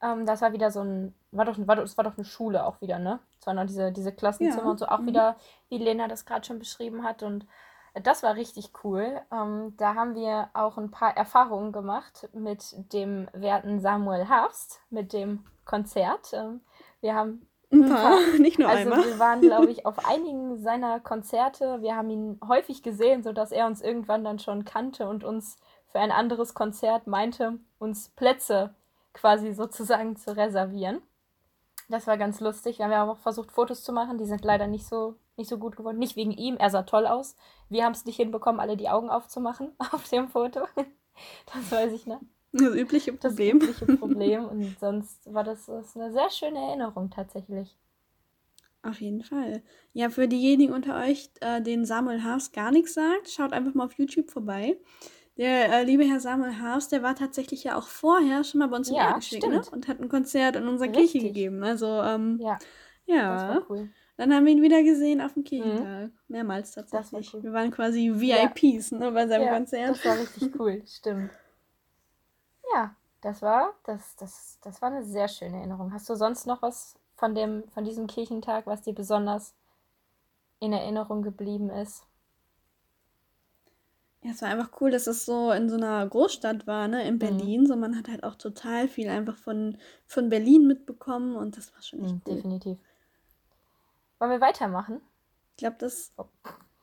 Speaker 2: Ähm, das war wieder so ein, war doch, war doch, war doch eine Schule auch wieder, ne? Es waren noch diese, diese Klassenzimmer
Speaker 3: Ja,
Speaker 2: und so auch
Speaker 3: mhm.
Speaker 2: wieder, wie Lena das gerade schon beschrieben hat. Und das war richtig cool. Ähm, da haben wir auch ein paar Erfahrungen gemacht mit dem werten Samuel Herbst, mit dem Konzert. Ähm, wir haben
Speaker 3: Ein paar, nicht nur
Speaker 2: also
Speaker 3: einmal.
Speaker 2: wir waren, glaube ich, auf einigen seiner Konzerte. Wir haben ihn häufig gesehen, sodass er uns irgendwann dann schon kannte und uns für ein anderes Konzert meinte, uns Plätze quasi sozusagen zu reservieren. Das war ganz lustig. Wir haben ja auch versucht, Fotos zu machen. Die sind leider nicht so, nicht so gut geworden. Nicht wegen ihm, er sah toll aus. Wir haben es nicht hinbekommen, alle die Augen aufzumachen auf dem Foto. Das weiß ich noch.
Speaker 3: Das übliche
Speaker 2: Das
Speaker 3: Problem.
Speaker 2: übliche Problem. Und sonst war das, das eine sehr schöne Erinnerung tatsächlich.
Speaker 3: Auf jeden Fall. Ja, für diejenigen unter euch, äh, denen Samuel Haas gar nichts sagt, schaut einfach mal auf YouTube vorbei. Der äh, liebe Herr Samuel Haas, der war tatsächlich ja auch vorher schon mal bei uns im
Speaker 2: Ja,
Speaker 3: Erdgeschenk, ne? Und hat ein Konzert in unserer
Speaker 2: Richtig.
Speaker 3: Kirche gegeben. Also, ähm,
Speaker 2: Ja,
Speaker 3: ja.
Speaker 2: das war cool.
Speaker 3: Dann haben wir ihn wieder gesehen auf dem Kirchentag. Mehrmals
Speaker 2: war
Speaker 3: tatsächlich.
Speaker 2: cool.
Speaker 3: Wir waren quasi VIPs ne, bei seinem
Speaker 2: ja,
Speaker 3: Konzert.
Speaker 2: Das war richtig cool, stimmt. Ja, das war, das, das, das war eine sehr schöne Erinnerung. Hast du sonst noch was von dem, von diesem Kirchentag, was dir besonders in Erinnerung geblieben ist?
Speaker 3: Ja, es war einfach cool, dass es so in so einer Großstadt war, ne,
Speaker 2: Mhm.
Speaker 3: in Berlin. So, man hat halt auch total viel einfach von, von Berlin mitbekommen und das war schon echt
Speaker 2: Mhm,
Speaker 3: cool.
Speaker 2: definitiv. Wollen wir weitermachen?
Speaker 3: Ich glaube, das,
Speaker 2: Oh.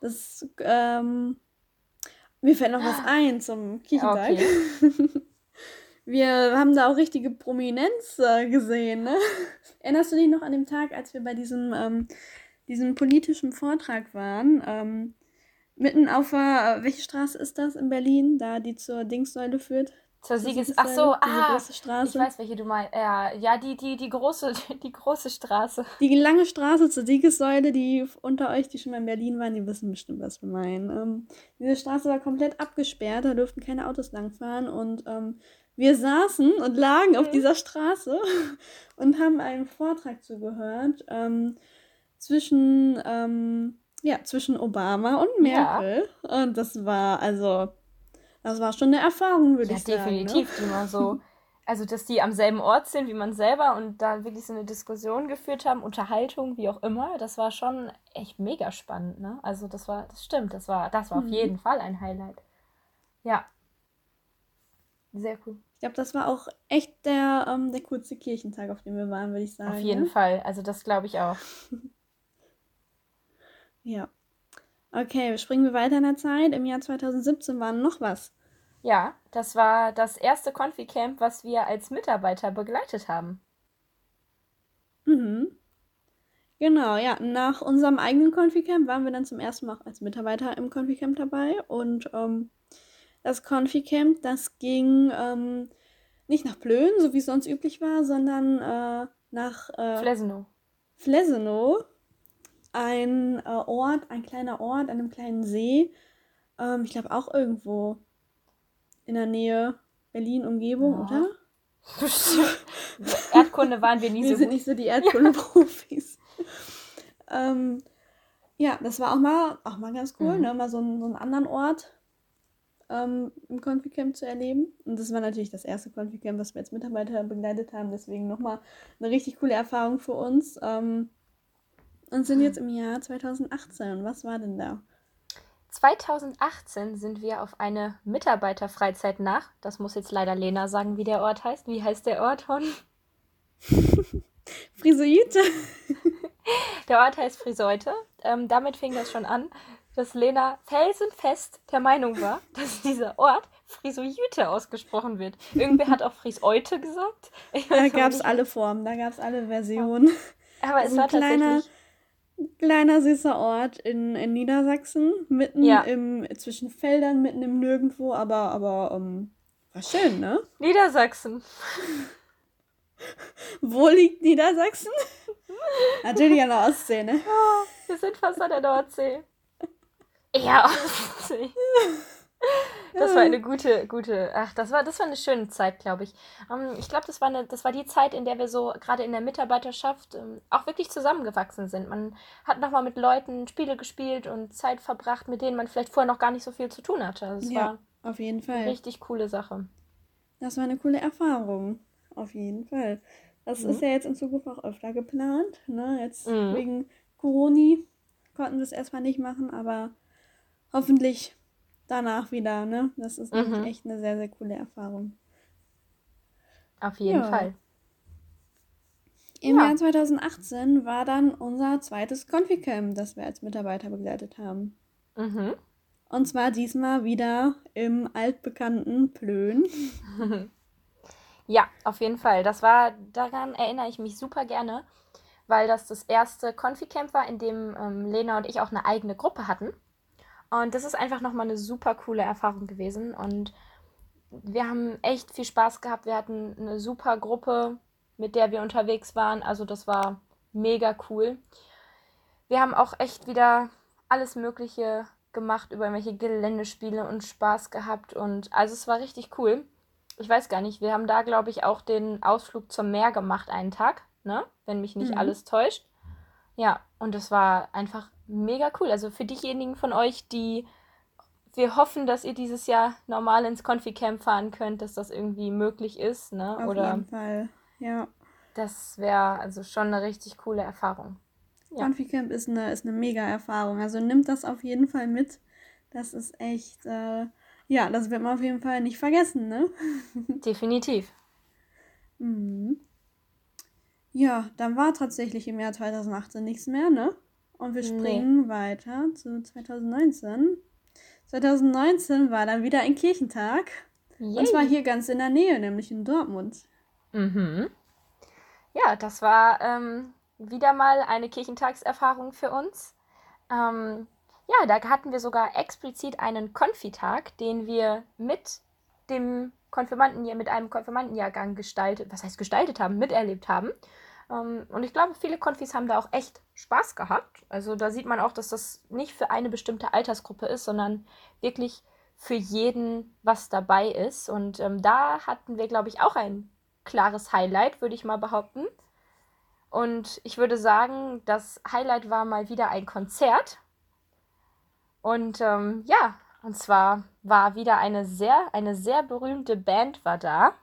Speaker 3: das, ähm, mir fällt noch was ein zum Kirchentag.
Speaker 2: Okay.
Speaker 3: Wir haben da auch richtige Prominenz äh, gesehen, ne? Erinnerst du dich noch an dem Tag, als wir bei diesem, ähm, diesem politischen Vortrag waren? Ähm, mitten auf der, welche Straße ist das in Berlin? Da, die zur Dingssäule führt?
Speaker 2: Zur Sieges... Ach so, ah,
Speaker 3: große
Speaker 2: ich weiß, welche du meinst. Ja, ja, die, die, die große, die große Straße.
Speaker 3: Die lange Straße zur Siegessäule, die unter euch, die schon mal in Berlin waren, die wissen bestimmt, was wir meinen. Ähm, diese Straße war komplett abgesperrt, da durften keine Autos langfahren und ähm, wir saßen und lagen auf
Speaker 2: Mhm.
Speaker 3: dieser Straße und haben einen Vortrag zugehört ähm, zwischen, ähm, ja, zwischen Obama und
Speaker 2: Ja.
Speaker 3: Merkel. Und das war, also, das war schon eine Erfahrung, würde
Speaker 2: Ja,
Speaker 3: ich sagen. Ne?
Speaker 2: definitiv, die mal so. Also, dass die am selben Ort sind wie man selber und da wirklich so eine Diskussion geführt haben, Unterhaltung, wie auch immer, das war schon echt mega spannend, ne? Also, das war, das stimmt, das war, das war auf
Speaker 3: Mhm.
Speaker 2: jeden Fall ein Highlight. Ja. Sehr cool.
Speaker 3: Ich glaube, das war auch echt der, ähm, der coolste Kirchentag, auf dem wir waren, würde ich sagen.
Speaker 2: Auf jeden
Speaker 3: ne?
Speaker 2: Fall. Also, das glaube ich auch.
Speaker 3: Ja. Okay, springen wir weiter in der Zeit. Im Jahr 2017 war noch was.
Speaker 2: Ja, das war das erste Confi-Camp, was wir als Mitarbeiter begleitet haben.
Speaker 3: Mhm. Genau, ja. Nach unserem eigenen Confi-Camp waren wir dann zum ersten Mal als Mitarbeiter im Confi-Camp dabei. Und ähm, das Confi-Camp, das ging ähm, nicht nach Plön, so wie es sonst üblich war, sondern äh, nach äh,
Speaker 2: Flesenow.
Speaker 3: Flesenow, ein äh, Ort, ein kleiner Ort an einem kleinen See. Ähm, ich glaube auch irgendwo in der Nähe Berlin-Umgebung,
Speaker 2: Ja.
Speaker 3: oder?
Speaker 2: Erdkunde waren wir nie
Speaker 3: Wir
Speaker 2: so
Speaker 3: sind
Speaker 2: gut.
Speaker 3: nicht so die Erdkunde-Profis. ähm, ja, das war auch mal, auch mal ganz cool,
Speaker 2: Mhm.
Speaker 3: ne? mal so, einen- so einen anderen Ort ähm, im Confi-Camp zu erleben. Und das war natürlich das erste Confi-Camp, was wir als Mitarbeiter begleitet haben. Deswegen nochmal eine richtig coole Erfahrung für uns. Ähm, und sind jetzt im Jahr 2018. Was war denn da?
Speaker 2: 2018 sind wir auf eine Mitarbeiterfreizeit nach. Das muss jetzt leider Lena sagen, wie der Ort heißt. Wie heißt der Ort, Hon?
Speaker 3: Friseute.
Speaker 2: Der Ort heißt Friseute. Ähm, damit fing das schon an, dass Lena felsenfest der Meinung war, dass dieser Ort Friseute ausgesprochen wird. Irgendwer hat auch Friseute gesagt.
Speaker 3: Da gab es alle Formen, da gab es alle Versionen.
Speaker 2: Aber es war
Speaker 3: kleiner-
Speaker 2: tatsächlich.
Speaker 3: Kleiner süßer Ort in, in Niedersachsen, mitten
Speaker 2: Ja.
Speaker 3: im, zwischen Feldern, mitten im Nirgendwo, aber, aber ähm, war schön, ne?
Speaker 2: Niedersachsen.
Speaker 3: Wo liegt Niedersachsen? Natürlich an der Ostsee, ne?
Speaker 2: Wir sind fast an der Nordsee. Ja, Ostsee. Das war eine gute, gute, ach, das war, das war eine schöne Zeit, glaube ich. Ähm, ich glaube, das war eine, das war die Zeit, in der wir so gerade in der Mitarbeiterschaft ähm, auch wirklich zusammengewachsen sind. Man hat nochmal mit Leuten Spiele gespielt und Zeit verbracht, mit denen man vielleicht vorher noch gar nicht so viel zu tun hatte. Das
Speaker 3: Ja,
Speaker 2: war
Speaker 3: auf jeden
Speaker 2: eine
Speaker 3: Fall.
Speaker 2: richtig coole Sache.
Speaker 3: Das war eine coole Erfahrung. Auf jeden Fall. Das
Speaker 2: Mhm.
Speaker 3: ist ja jetzt in Zukunft auch öfter geplant. Ne? Jetzt
Speaker 2: Mhm.
Speaker 3: wegen Corona konnten wir es erstmal nicht machen, aber hoffentlich danach wieder. Ne? Das ist
Speaker 2: Mhm.
Speaker 3: echt eine sehr, sehr coole Erfahrung.
Speaker 2: Auf jeden
Speaker 3: Ja.
Speaker 2: Fall.
Speaker 3: Im ja. Jahr 2018 war dann unser zweites Confi-Camp, das wir als Mitarbeiter begleitet haben. Mhm. Und zwar diesmal wieder im altbekannten Plön.
Speaker 2: ja, auf jeden Fall. Das war, daran erinnere ich mich super gerne, weil das das erste Confi-Camp war, in dem ähm, Lena und ich auch eine eigene Gruppe hatten. Und das ist einfach nochmal eine super coole Erfahrung gewesen. Und wir haben echt viel Spaß gehabt. Wir hatten eine super Gruppe, mit der wir unterwegs waren. Also das war mega cool. Wir haben auch echt wieder alles Mögliche gemacht, über irgendwelche Geländespiele und Spaß gehabt. Und also es war richtig cool. Ich weiß gar nicht, wir haben da, glaube ich, auch den Ausflug zum Meer gemacht einen Tag, ne? Wenn mich nicht mhm. alles täuscht. Ja, und das war einfach mega cool. Also für diejenigen von euch, die wir hoffen, dass ihr dieses Jahr normal ins Confi-Camp fahren könnt, dass das irgendwie möglich ist, ne?
Speaker 3: Auf Oder jeden Fall, ja.
Speaker 2: Das wäre also schon eine richtig coole Erfahrung.
Speaker 3: Ja. Confi-Camp ist eine, ist eine mega Erfahrung. Also nimmt das auf jeden Fall mit. Das ist echt, äh, ja, das wird man auf jeden Fall nicht vergessen, ne?
Speaker 2: Definitiv.
Speaker 3: Mhm. Ja, dann war tatsächlich im Jahr 2018 nichts mehr, ne? Und wir springen nee. weiter zu 2019. 2019 war dann wieder ein Kirchentag. Yay. Und zwar hier ganz in der Nähe, nämlich in Dortmund.
Speaker 2: Mhm. Ja, das war ähm, wieder mal eine Kirchentagserfahrung für uns. Ähm, ja, da hatten wir sogar explizit einen Konfitag, den wir mit dem Konfirmanden, mit einem Konfirmandenjahrgang gestaltet, was heißt gestaltet haben, miterlebt haben. Ähm, und ich glaube, viele Konfis haben da auch echt Spaß gehabt. Also da sieht man auch, dass das nicht für eine bestimmte Altersgruppe ist, sondern wirklich für jeden was dabei ist. Und ähm, da hatten wir, glaube ich, auch ein klares Highlight, würde ich mal behaupten. Und ich würde sagen, das Highlight war mal wieder ein Konzert. Und ähm, ja, und zwar war wieder eine sehr, eine sehr berühmte Band war da.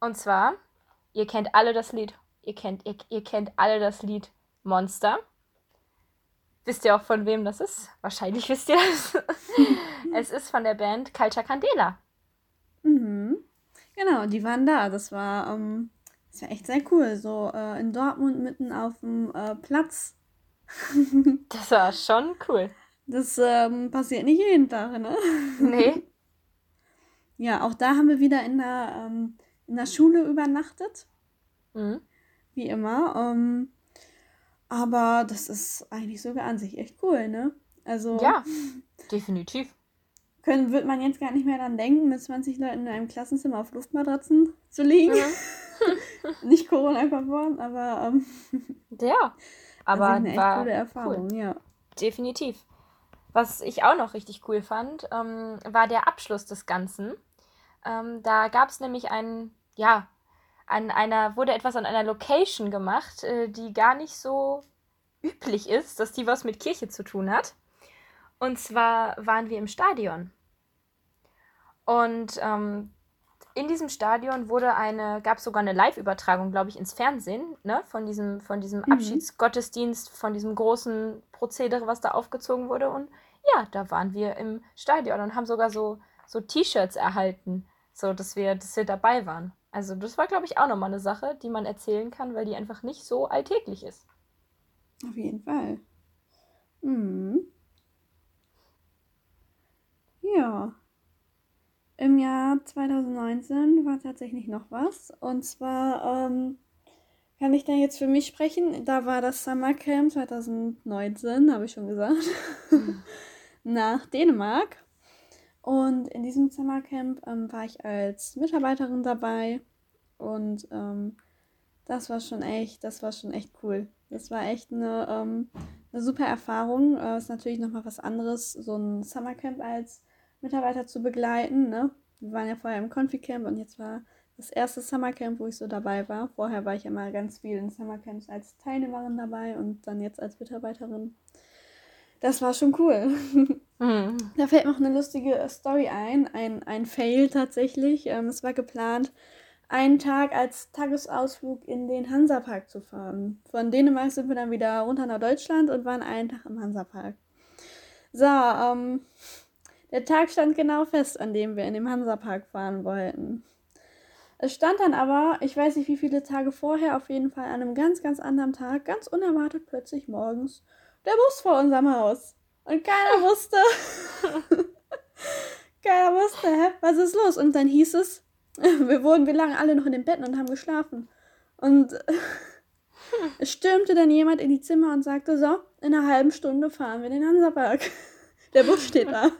Speaker 2: Und zwar, ihr kennt alle das Lied Ihr kennt, ihr, ihr kennt alle das Lied Monster. Wisst ihr auch von wem das ist? Wahrscheinlich wisst ihr das. es ist von der Band Culture Candela.
Speaker 3: Mhm. Genau, die waren da. Das war, ähm, das war echt sehr cool. So äh, in Dortmund mitten auf dem äh, Platz.
Speaker 2: das war schon cool.
Speaker 3: Das ähm, passiert nicht jeden Tag, ne?
Speaker 2: Nee.
Speaker 3: Ja, auch da haben wir wieder in der, ähm, in der Schule übernachtet. Mhm wie immer. Ähm, aber das ist eigentlich sogar an sich echt cool, ne? Also.
Speaker 2: Ja, definitiv.
Speaker 3: Können, wird man jetzt gar nicht mehr daran denken, mit 20 Leuten in einem Klassenzimmer auf Luftmatratzen zu liegen. Mhm. nicht Corona-konform, aber. Ähm,
Speaker 2: ja, aber
Speaker 3: also eine echt coole Erfahrung, cool. ja.
Speaker 2: Definitiv. Was ich auch noch richtig cool fand, ähm, war der Abschluss des Ganzen. Ähm, da gab es nämlich einen, ja, an einer, wurde etwas an einer Location gemacht, äh, die gar nicht so üblich ist, dass die was mit Kirche zu tun hat. Und zwar waren wir im Stadion. Und ähm, in diesem Stadion wurde eine, gab es sogar eine Live-Übertragung, glaube ich, ins Fernsehen, ne, von diesem, von diesem mhm. Abschiedsgottesdienst, von diesem großen Prozedere, was da aufgezogen wurde. Und ja, da waren wir im Stadion und haben sogar so, so T-Shirts erhalten, so dass wir, dass wir dabei waren. Also das war, glaube ich, auch nochmal eine Sache, die man erzählen kann, weil die einfach nicht so alltäglich ist.
Speaker 3: Auf jeden Fall. Mhm. Ja. Im Jahr 2019 war tatsächlich noch was. Und zwar ähm, kann ich da jetzt für mich sprechen. Da war das Summer Camp 2019, habe ich schon gesagt, mhm. nach Dänemark. Und in diesem Summercamp ähm, war ich als Mitarbeiterin dabei und ähm, das war schon echt, das war schon echt cool. Das war echt eine, ähm, eine super Erfahrung. Äh, ist natürlich nochmal was anderes, so ein Summercamp als Mitarbeiter zu begleiten. Ne? Wir waren ja vorher im Confi-Camp und jetzt war das erste Summercamp, wo ich so dabei war. Vorher war ich ja mal ganz viel in Summercamps als Teilnehmerin dabei und dann jetzt als Mitarbeiterin. Das war schon cool. Mhm. Da fällt noch eine lustige Story ein, ein, ein Fail tatsächlich. Ähm, es war geplant, einen Tag als Tagesausflug in den Hansapark zu fahren. Von Dänemark sind wir dann wieder runter nach Deutschland und waren einen Tag im Hansapark. So, ähm, der Tag stand genau fest, an dem wir in dem Hansapark fahren wollten. Es stand dann aber, ich weiß nicht wie viele Tage vorher, auf jeden Fall an einem ganz, ganz anderen Tag, ganz unerwartet plötzlich morgens, der Bus vor unserem Haus. Und keiner wusste, keiner wusste, hä, was ist los? Und dann hieß es, wir wurden, wir lagen alle noch in den Betten und haben geschlafen. Und es stürmte dann jemand in die Zimmer und sagte, so, in einer halben Stunde fahren wir in den Hansapark. Der Bus steht da.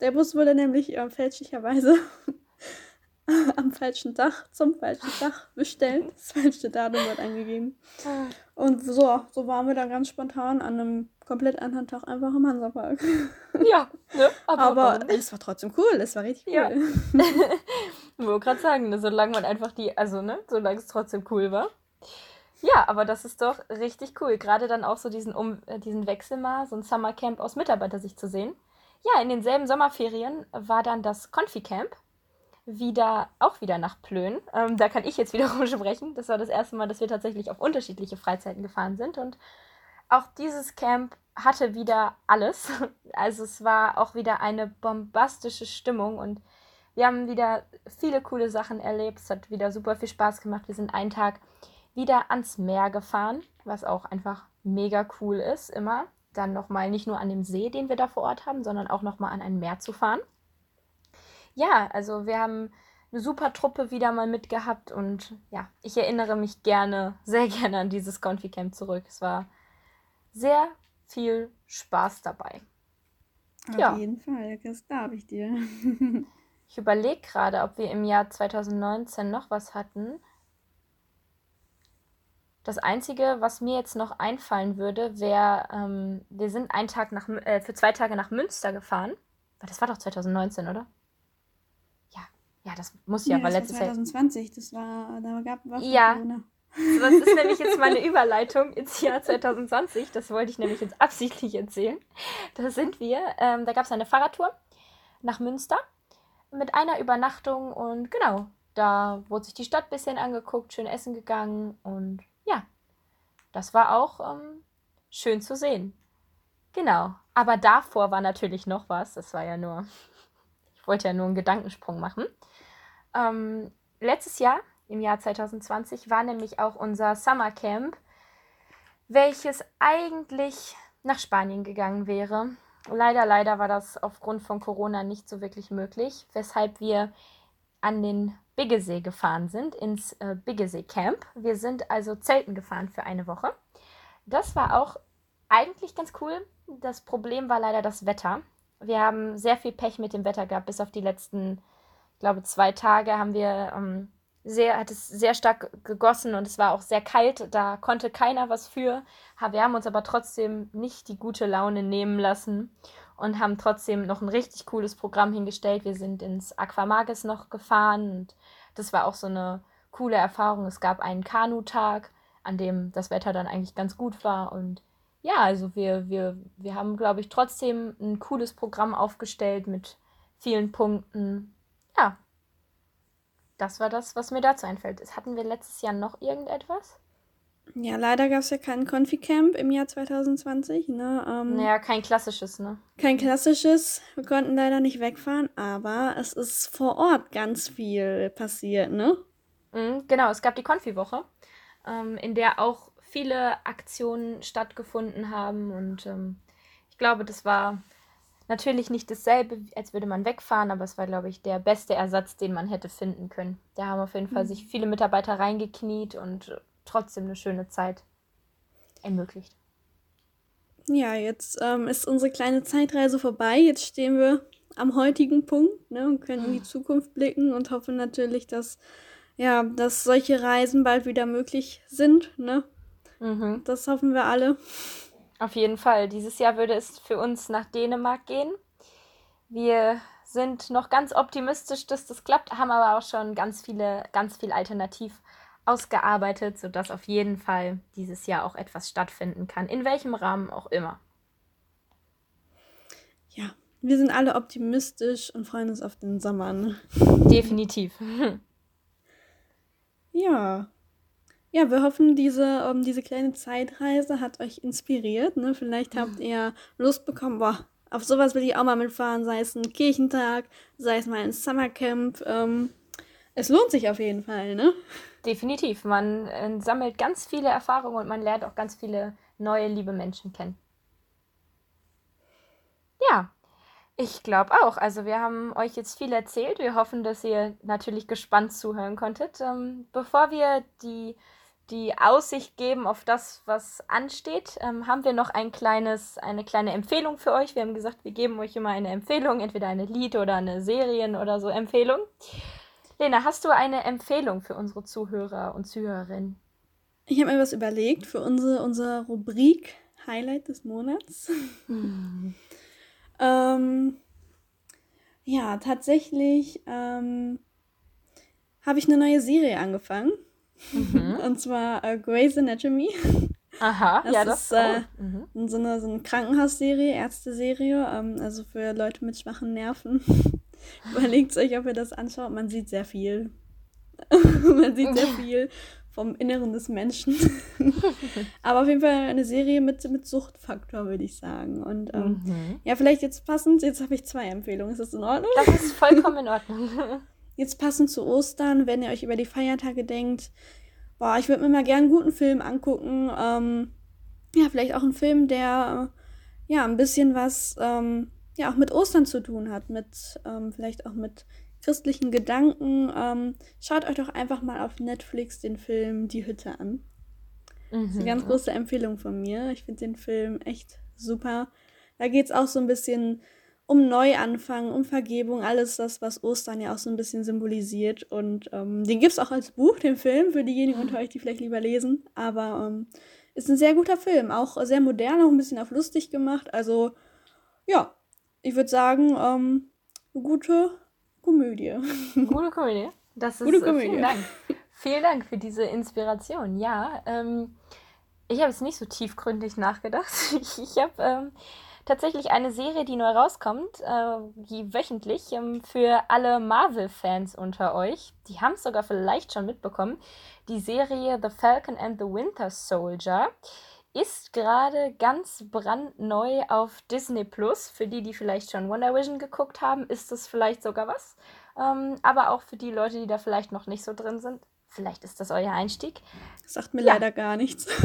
Speaker 3: der Bus wurde nämlich äh, fälschlicherweise am falschen Tag, zum falschen Tag bestellt. Das falsche Datum wird angegeben. Ah. Und so, so waren wir dann ganz spontan an einem komplett anderen Tag einfach im Hansapark.
Speaker 2: Ja, ne?
Speaker 3: Aber, aber es war trotzdem cool, es war richtig cool. Ja.
Speaker 2: ich wollte gerade sagen, ne, solange man einfach die, also ne, solange es trotzdem cool war. Ja, aber das ist doch richtig cool. Gerade dann auch so diesen, um, äh, diesen Wechsel mal, so ein Summercamp aus Mitarbeitersicht zu sehen. Ja, in denselben Sommerferien war dann das Confi-Camp wieder, auch wieder nach Plön. Ähm, da kann ich jetzt wiederum sprechen. Das war das erste Mal, dass wir tatsächlich auf unterschiedliche Freizeiten gefahren sind. Und auch dieses Camp hatte wieder alles. Also es war auch wieder eine bombastische Stimmung und wir haben wieder viele coole Sachen erlebt. Es hat wieder super viel Spaß gemacht. Wir sind einen Tag wieder ans Meer gefahren, was auch einfach mega cool ist, immer. Dann nochmal nicht nur an dem See, den wir da vor Ort haben, sondern auch nochmal an ein Meer zu fahren. Ja, also wir haben eine super Truppe wieder mal mitgehabt und ja, ich erinnere mich gerne, sehr gerne an dieses Confi-Camp zurück. Es war sehr viel Spaß dabei.
Speaker 3: Auf ja. jeden Fall, das glaube ich dir.
Speaker 2: ich überlege gerade, ob wir im Jahr 2019 noch was hatten. Das Einzige, was mir jetzt noch einfallen würde, wäre, ähm, wir sind einen Tag nach, äh, für zwei Tage nach Münster gefahren. Das war doch 2019, oder? Ja, das muss ja,
Speaker 3: ja
Speaker 2: weil letztes
Speaker 3: Jahr. 2020, das war, da gab
Speaker 2: es ja. Corona. Das ist nämlich jetzt meine Überleitung ins Jahr 2020. Das wollte ich nämlich jetzt absichtlich erzählen. Da sind wir, ähm, da gab es eine Fahrradtour nach Münster mit einer Übernachtung und genau, da wurde sich die Stadt ein bisschen angeguckt, schön essen gegangen und ja, das war auch ähm, schön zu sehen. Genau. Aber davor war natürlich noch was. Das war ja nur, ich wollte ja nur einen Gedankensprung machen. Ähm, letztes Jahr, im Jahr 2020, war nämlich auch unser Summercamp, welches eigentlich nach Spanien gegangen wäre. Leider, leider war das aufgrund von Corona nicht so wirklich möglich, weshalb wir an den Biggesee gefahren sind, ins äh, Biggesee Camp. Wir sind also Zelten gefahren für eine Woche. Das war auch eigentlich ganz cool. Das Problem war leider das Wetter. Wir haben sehr viel Pech mit dem Wetter gehabt, bis auf die letzten, glaube, zwei Tage haben wir ähm, sehr, hat es sehr stark gegossen und es war auch sehr kalt. Da konnte keiner was für. Wir haben uns aber trotzdem nicht die gute Laune nehmen lassen und haben trotzdem noch ein richtig cooles Programm hingestellt. Wir sind ins Aquamagis noch gefahren und das war auch so eine coole Erfahrung. Es gab einen Kanutag, an dem das Wetter dann eigentlich ganz gut war und ja, also wir, wir, wir haben, glaube ich, trotzdem ein cooles Programm aufgestellt mit vielen Punkten. Ja, das war das, was mir dazu einfällt. Hatten wir letztes Jahr noch irgendetwas?
Speaker 3: Ja, leider gab es ja kein Konfi-Camp im Jahr 2020. Ne? Ähm,
Speaker 2: naja, kein klassisches, ne?
Speaker 3: Kein klassisches. Wir konnten leider nicht wegfahren, aber es ist vor Ort ganz viel passiert, ne?
Speaker 2: Mhm, genau, es gab die Konfi-Woche, ähm, in der auch viele Aktionen stattgefunden haben und ähm, ich glaube, das war natürlich nicht dasselbe, als würde man wegfahren, aber es war, glaube ich, der beste Ersatz, den man hätte finden können. Da haben auf jeden Fall mhm. sich viele Mitarbeiter reingekniet und trotzdem eine schöne Zeit ermöglicht.
Speaker 3: Ja, jetzt ähm, ist unsere kleine Zeitreise vorbei. Jetzt stehen wir am heutigen Punkt ne, und können in die Zukunft blicken und hoffen natürlich, dass, ja, dass solche Reisen bald wieder möglich sind. Ne? Mhm. Das hoffen wir alle.
Speaker 2: Auf jeden Fall. Dieses Jahr würde es für uns nach Dänemark gehen. Wir sind noch ganz optimistisch, dass das klappt, haben aber auch schon ganz viele, ganz viel Alternativ ausgearbeitet, sodass auf jeden Fall dieses Jahr auch etwas stattfinden kann, in welchem Rahmen auch immer.
Speaker 3: Ja, wir sind alle optimistisch und freuen uns auf den Sommer. Ne?
Speaker 2: Definitiv.
Speaker 3: ja. Ja, wir hoffen, diese, um, diese kleine Zeitreise hat euch inspiriert. Ne? Vielleicht habt ihr Lust bekommen, boah, auf sowas will ich auch mal mitfahren, sei es ein Kirchentag, sei es mal ein Summercamp. Ähm, Es lohnt sich auf jeden Fall, ne?
Speaker 2: Definitiv. Man äh, sammelt ganz viele Erfahrungen und man lernt auch ganz viele neue, liebe Menschen kennen. Ja, ich glaube auch. Also wir haben euch jetzt viel erzählt. Wir hoffen, dass ihr natürlich gespannt zuhören konntet. Ähm, bevor wir die, die Aussicht geben auf das, was ansteht, ähm, haben wir noch ein kleines, eine kleine Empfehlung für euch. Wir haben gesagt, wir geben euch immer eine Empfehlung, entweder eine Lied- oder eine Serien- oder so Empfehlung. Lena, hast du eine Empfehlung für unsere Zuhörer und Zuhörerinnen?
Speaker 3: Ich habe mir was überlegt für unsere, unsere Rubrik Highlight des Monats.
Speaker 2: Hm.
Speaker 3: ähm, ja, tatsächlich ähm, habe ich eine neue Serie angefangen.
Speaker 2: Mhm.
Speaker 3: Und zwar äh, Grey's Anatomy.
Speaker 2: Aha,
Speaker 3: Das
Speaker 2: ja, das
Speaker 3: ist, äh,
Speaker 2: mhm.
Speaker 3: So eine, so eine Krankenhausserie, Ärzteserie, ähm, also für Leute mit schwachen Nerven. Überlegt euch, ob ihr das anschaut. Man sieht sehr viel. Man sieht sehr viel vom Inneren des Menschen. Aber auf jeden Fall eine Serie mit, mit Suchtfaktor, würde ich sagen. Und ähm,
Speaker 2: Mhm.
Speaker 3: ja, vielleicht jetzt passend, jetzt habe ich zwei Empfehlungen. Ist das in Ordnung?
Speaker 2: Das ist vollkommen in Ordnung.
Speaker 3: Jetzt passend zu Ostern, wenn ihr euch über die Feiertage denkt, boah, ich würde mir mal gern einen guten Film angucken. Ähm, ja, vielleicht auch einen Film, der äh, ja ein bisschen was ähm, ja auch mit Ostern zu tun hat, mit ähm, vielleicht auch mit christlichen Gedanken. Ähm, schaut euch doch einfach mal auf Netflix den Film Die Hütte an. Das ist eine
Speaker 2: Mhm.
Speaker 3: ganz große Empfehlung von mir. Ich finde den Film echt super. Da geht es auch so ein bisschen um Neuanfang, um Vergebung, alles das, was Ostern ja auch so ein bisschen symbolisiert. Und ähm, den gibt es auch als Buch, den Film, für diejenigen unter euch, die vielleicht lieber lesen. Aber ähm, ist ein sehr guter Film, auch sehr modern, auch ein bisschen auf lustig gemacht. Also ja, ich würde sagen, ähm, eine gute Komödie.
Speaker 2: Gute Komödie. Das ist
Speaker 3: Gute Komödie.
Speaker 2: Vielen Dank. Vielen Dank für diese Inspiration. Ja, ähm, ich habe jetzt nicht so tiefgründig nachgedacht. Ich, ich habe ähm, tatsächlich eine Serie, die neu rauskommt, äh, die wöchentlich ähm, für alle Marvel-Fans unter euch. Die haben es sogar vielleicht schon mitbekommen. Die Serie The Falcon and the Winter Soldier ist gerade ganz brandneu auf Disney Plus. Für die, die vielleicht schon Wonder Vision geguckt haben, ist das vielleicht sogar was. Ähm, aber auch für die Leute, die da vielleicht noch nicht so drin sind, vielleicht ist das euer Einstieg.
Speaker 3: Sagt mir
Speaker 2: Ja.
Speaker 3: leider gar nichts.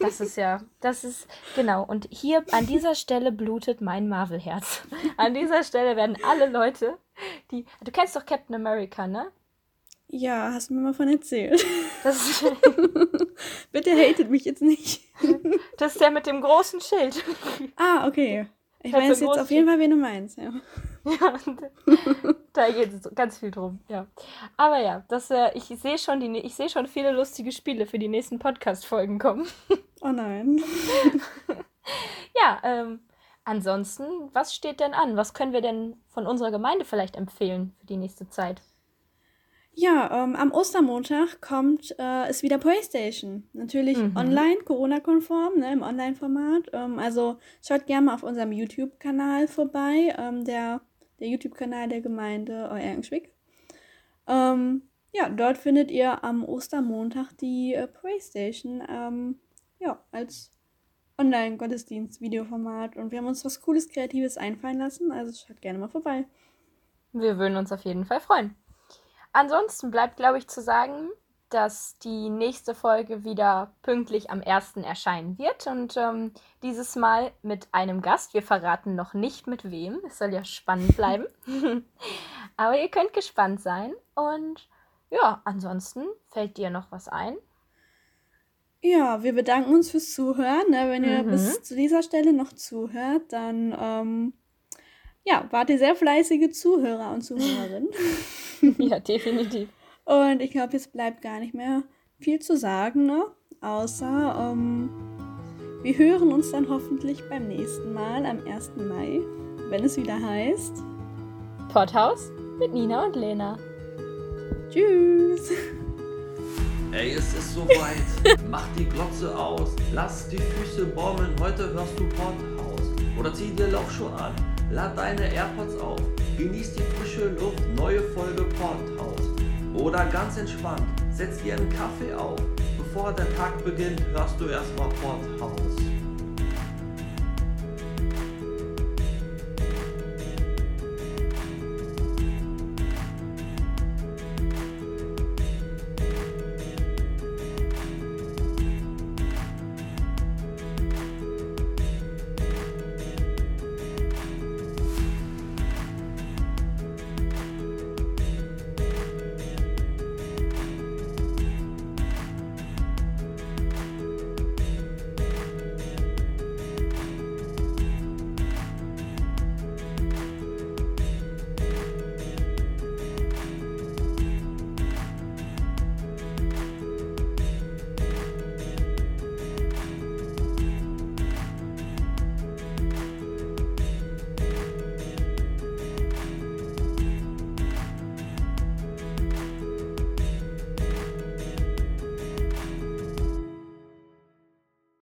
Speaker 2: Das ist ja, das ist, genau. Und hier an dieser Stelle blutet mein Marvel-Herz. An dieser Stelle werden alle Leute, die, du kennst doch Captain America, ne?
Speaker 3: Ja, hast du mir mal von erzählt.
Speaker 2: Das ist,
Speaker 3: Bitte hatet mich jetzt nicht.
Speaker 2: das ist der mit dem großen Schild.
Speaker 3: Ah, okay. Ich weiß jetzt auf jeden Fall, wen du meinst. Ja.
Speaker 2: Ja, da geht es ganz viel drum, ja. Aber ja, das, äh, ich sehe schon, die, ich sehe schon viele lustige Spiele für die nächsten Podcast-Folgen kommen.
Speaker 3: Oh nein.
Speaker 2: Ja, ähm, ansonsten, was steht denn an? Was können wir denn von unserer Gemeinde vielleicht empfehlen für die nächste Zeit?
Speaker 3: Ja, ähm, am Ostermontag kommt äh, ist wieder PlayStation. Natürlich
Speaker 2: Mhm.
Speaker 3: online, Corona-konform, ne, im Online-Format. Ähm, also schaut gerne mal auf unserem YouTube-Kanal vorbei. Ähm, der der YouTube-Kanal der Gemeinde Eulenschwick. Ähm, ja, dort findet ihr am Ostermontag die äh, PlayStation ähm, ja, als Online-Gottesdienst-Videoformat. Und wir haben uns was Cooles, Kreatives einfallen lassen. Also schaut gerne mal vorbei.
Speaker 2: Wir würden uns auf jeden Fall freuen. Ansonsten bleibt, glaube ich, zu sagen, dass die nächste Folge wieder pünktlich am 1. erscheinen wird und ähm, dieses Mal mit einem Gast. Wir verraten noch nicht mit wem. Es soll ja spannend bleiben. Aber ihr könnt gespannt sein. Und ja, ansonsten fällt dir noch was ein?
Speaker 3: Ja, wir bedanken uns fürs Zuhören. Ne? Wenn ihr
Speaker 2: Mhm.
Speaker 3: bis zu dieser Stelle noch zuhört, dann ähm, ja, wart ihr sehr fleißige Zuhörer und Zuhörerinnen.
Speaker 2: ja, definitiv.
Speaker 3: und ich glaube, jetzt bleibt gar nicht mehr viel zu sagen, ne? Außer ähm, wir hören uns dann hoffentlich beim nächsten Mal am 1. Mai, wenn es wieder heißt.
Speaker 2: Pothaus mit Nina und Lena.
Speaker 3: Tschüss!
Speaker 1: Ey, es ist soweit. Mach die Glotze aus. Lass die Füße baumeln. Heute hörst du Podhaus. Oder zieh dir Laufschuhe an. Lad deine AirPods auf. Genieß die frische Luft. Neue Folge Podhaus. Oder ganz entspannt. Setz dir einen Kaffee auf. Bevor der Tag beginnt, hörst du erstmal Podhaus.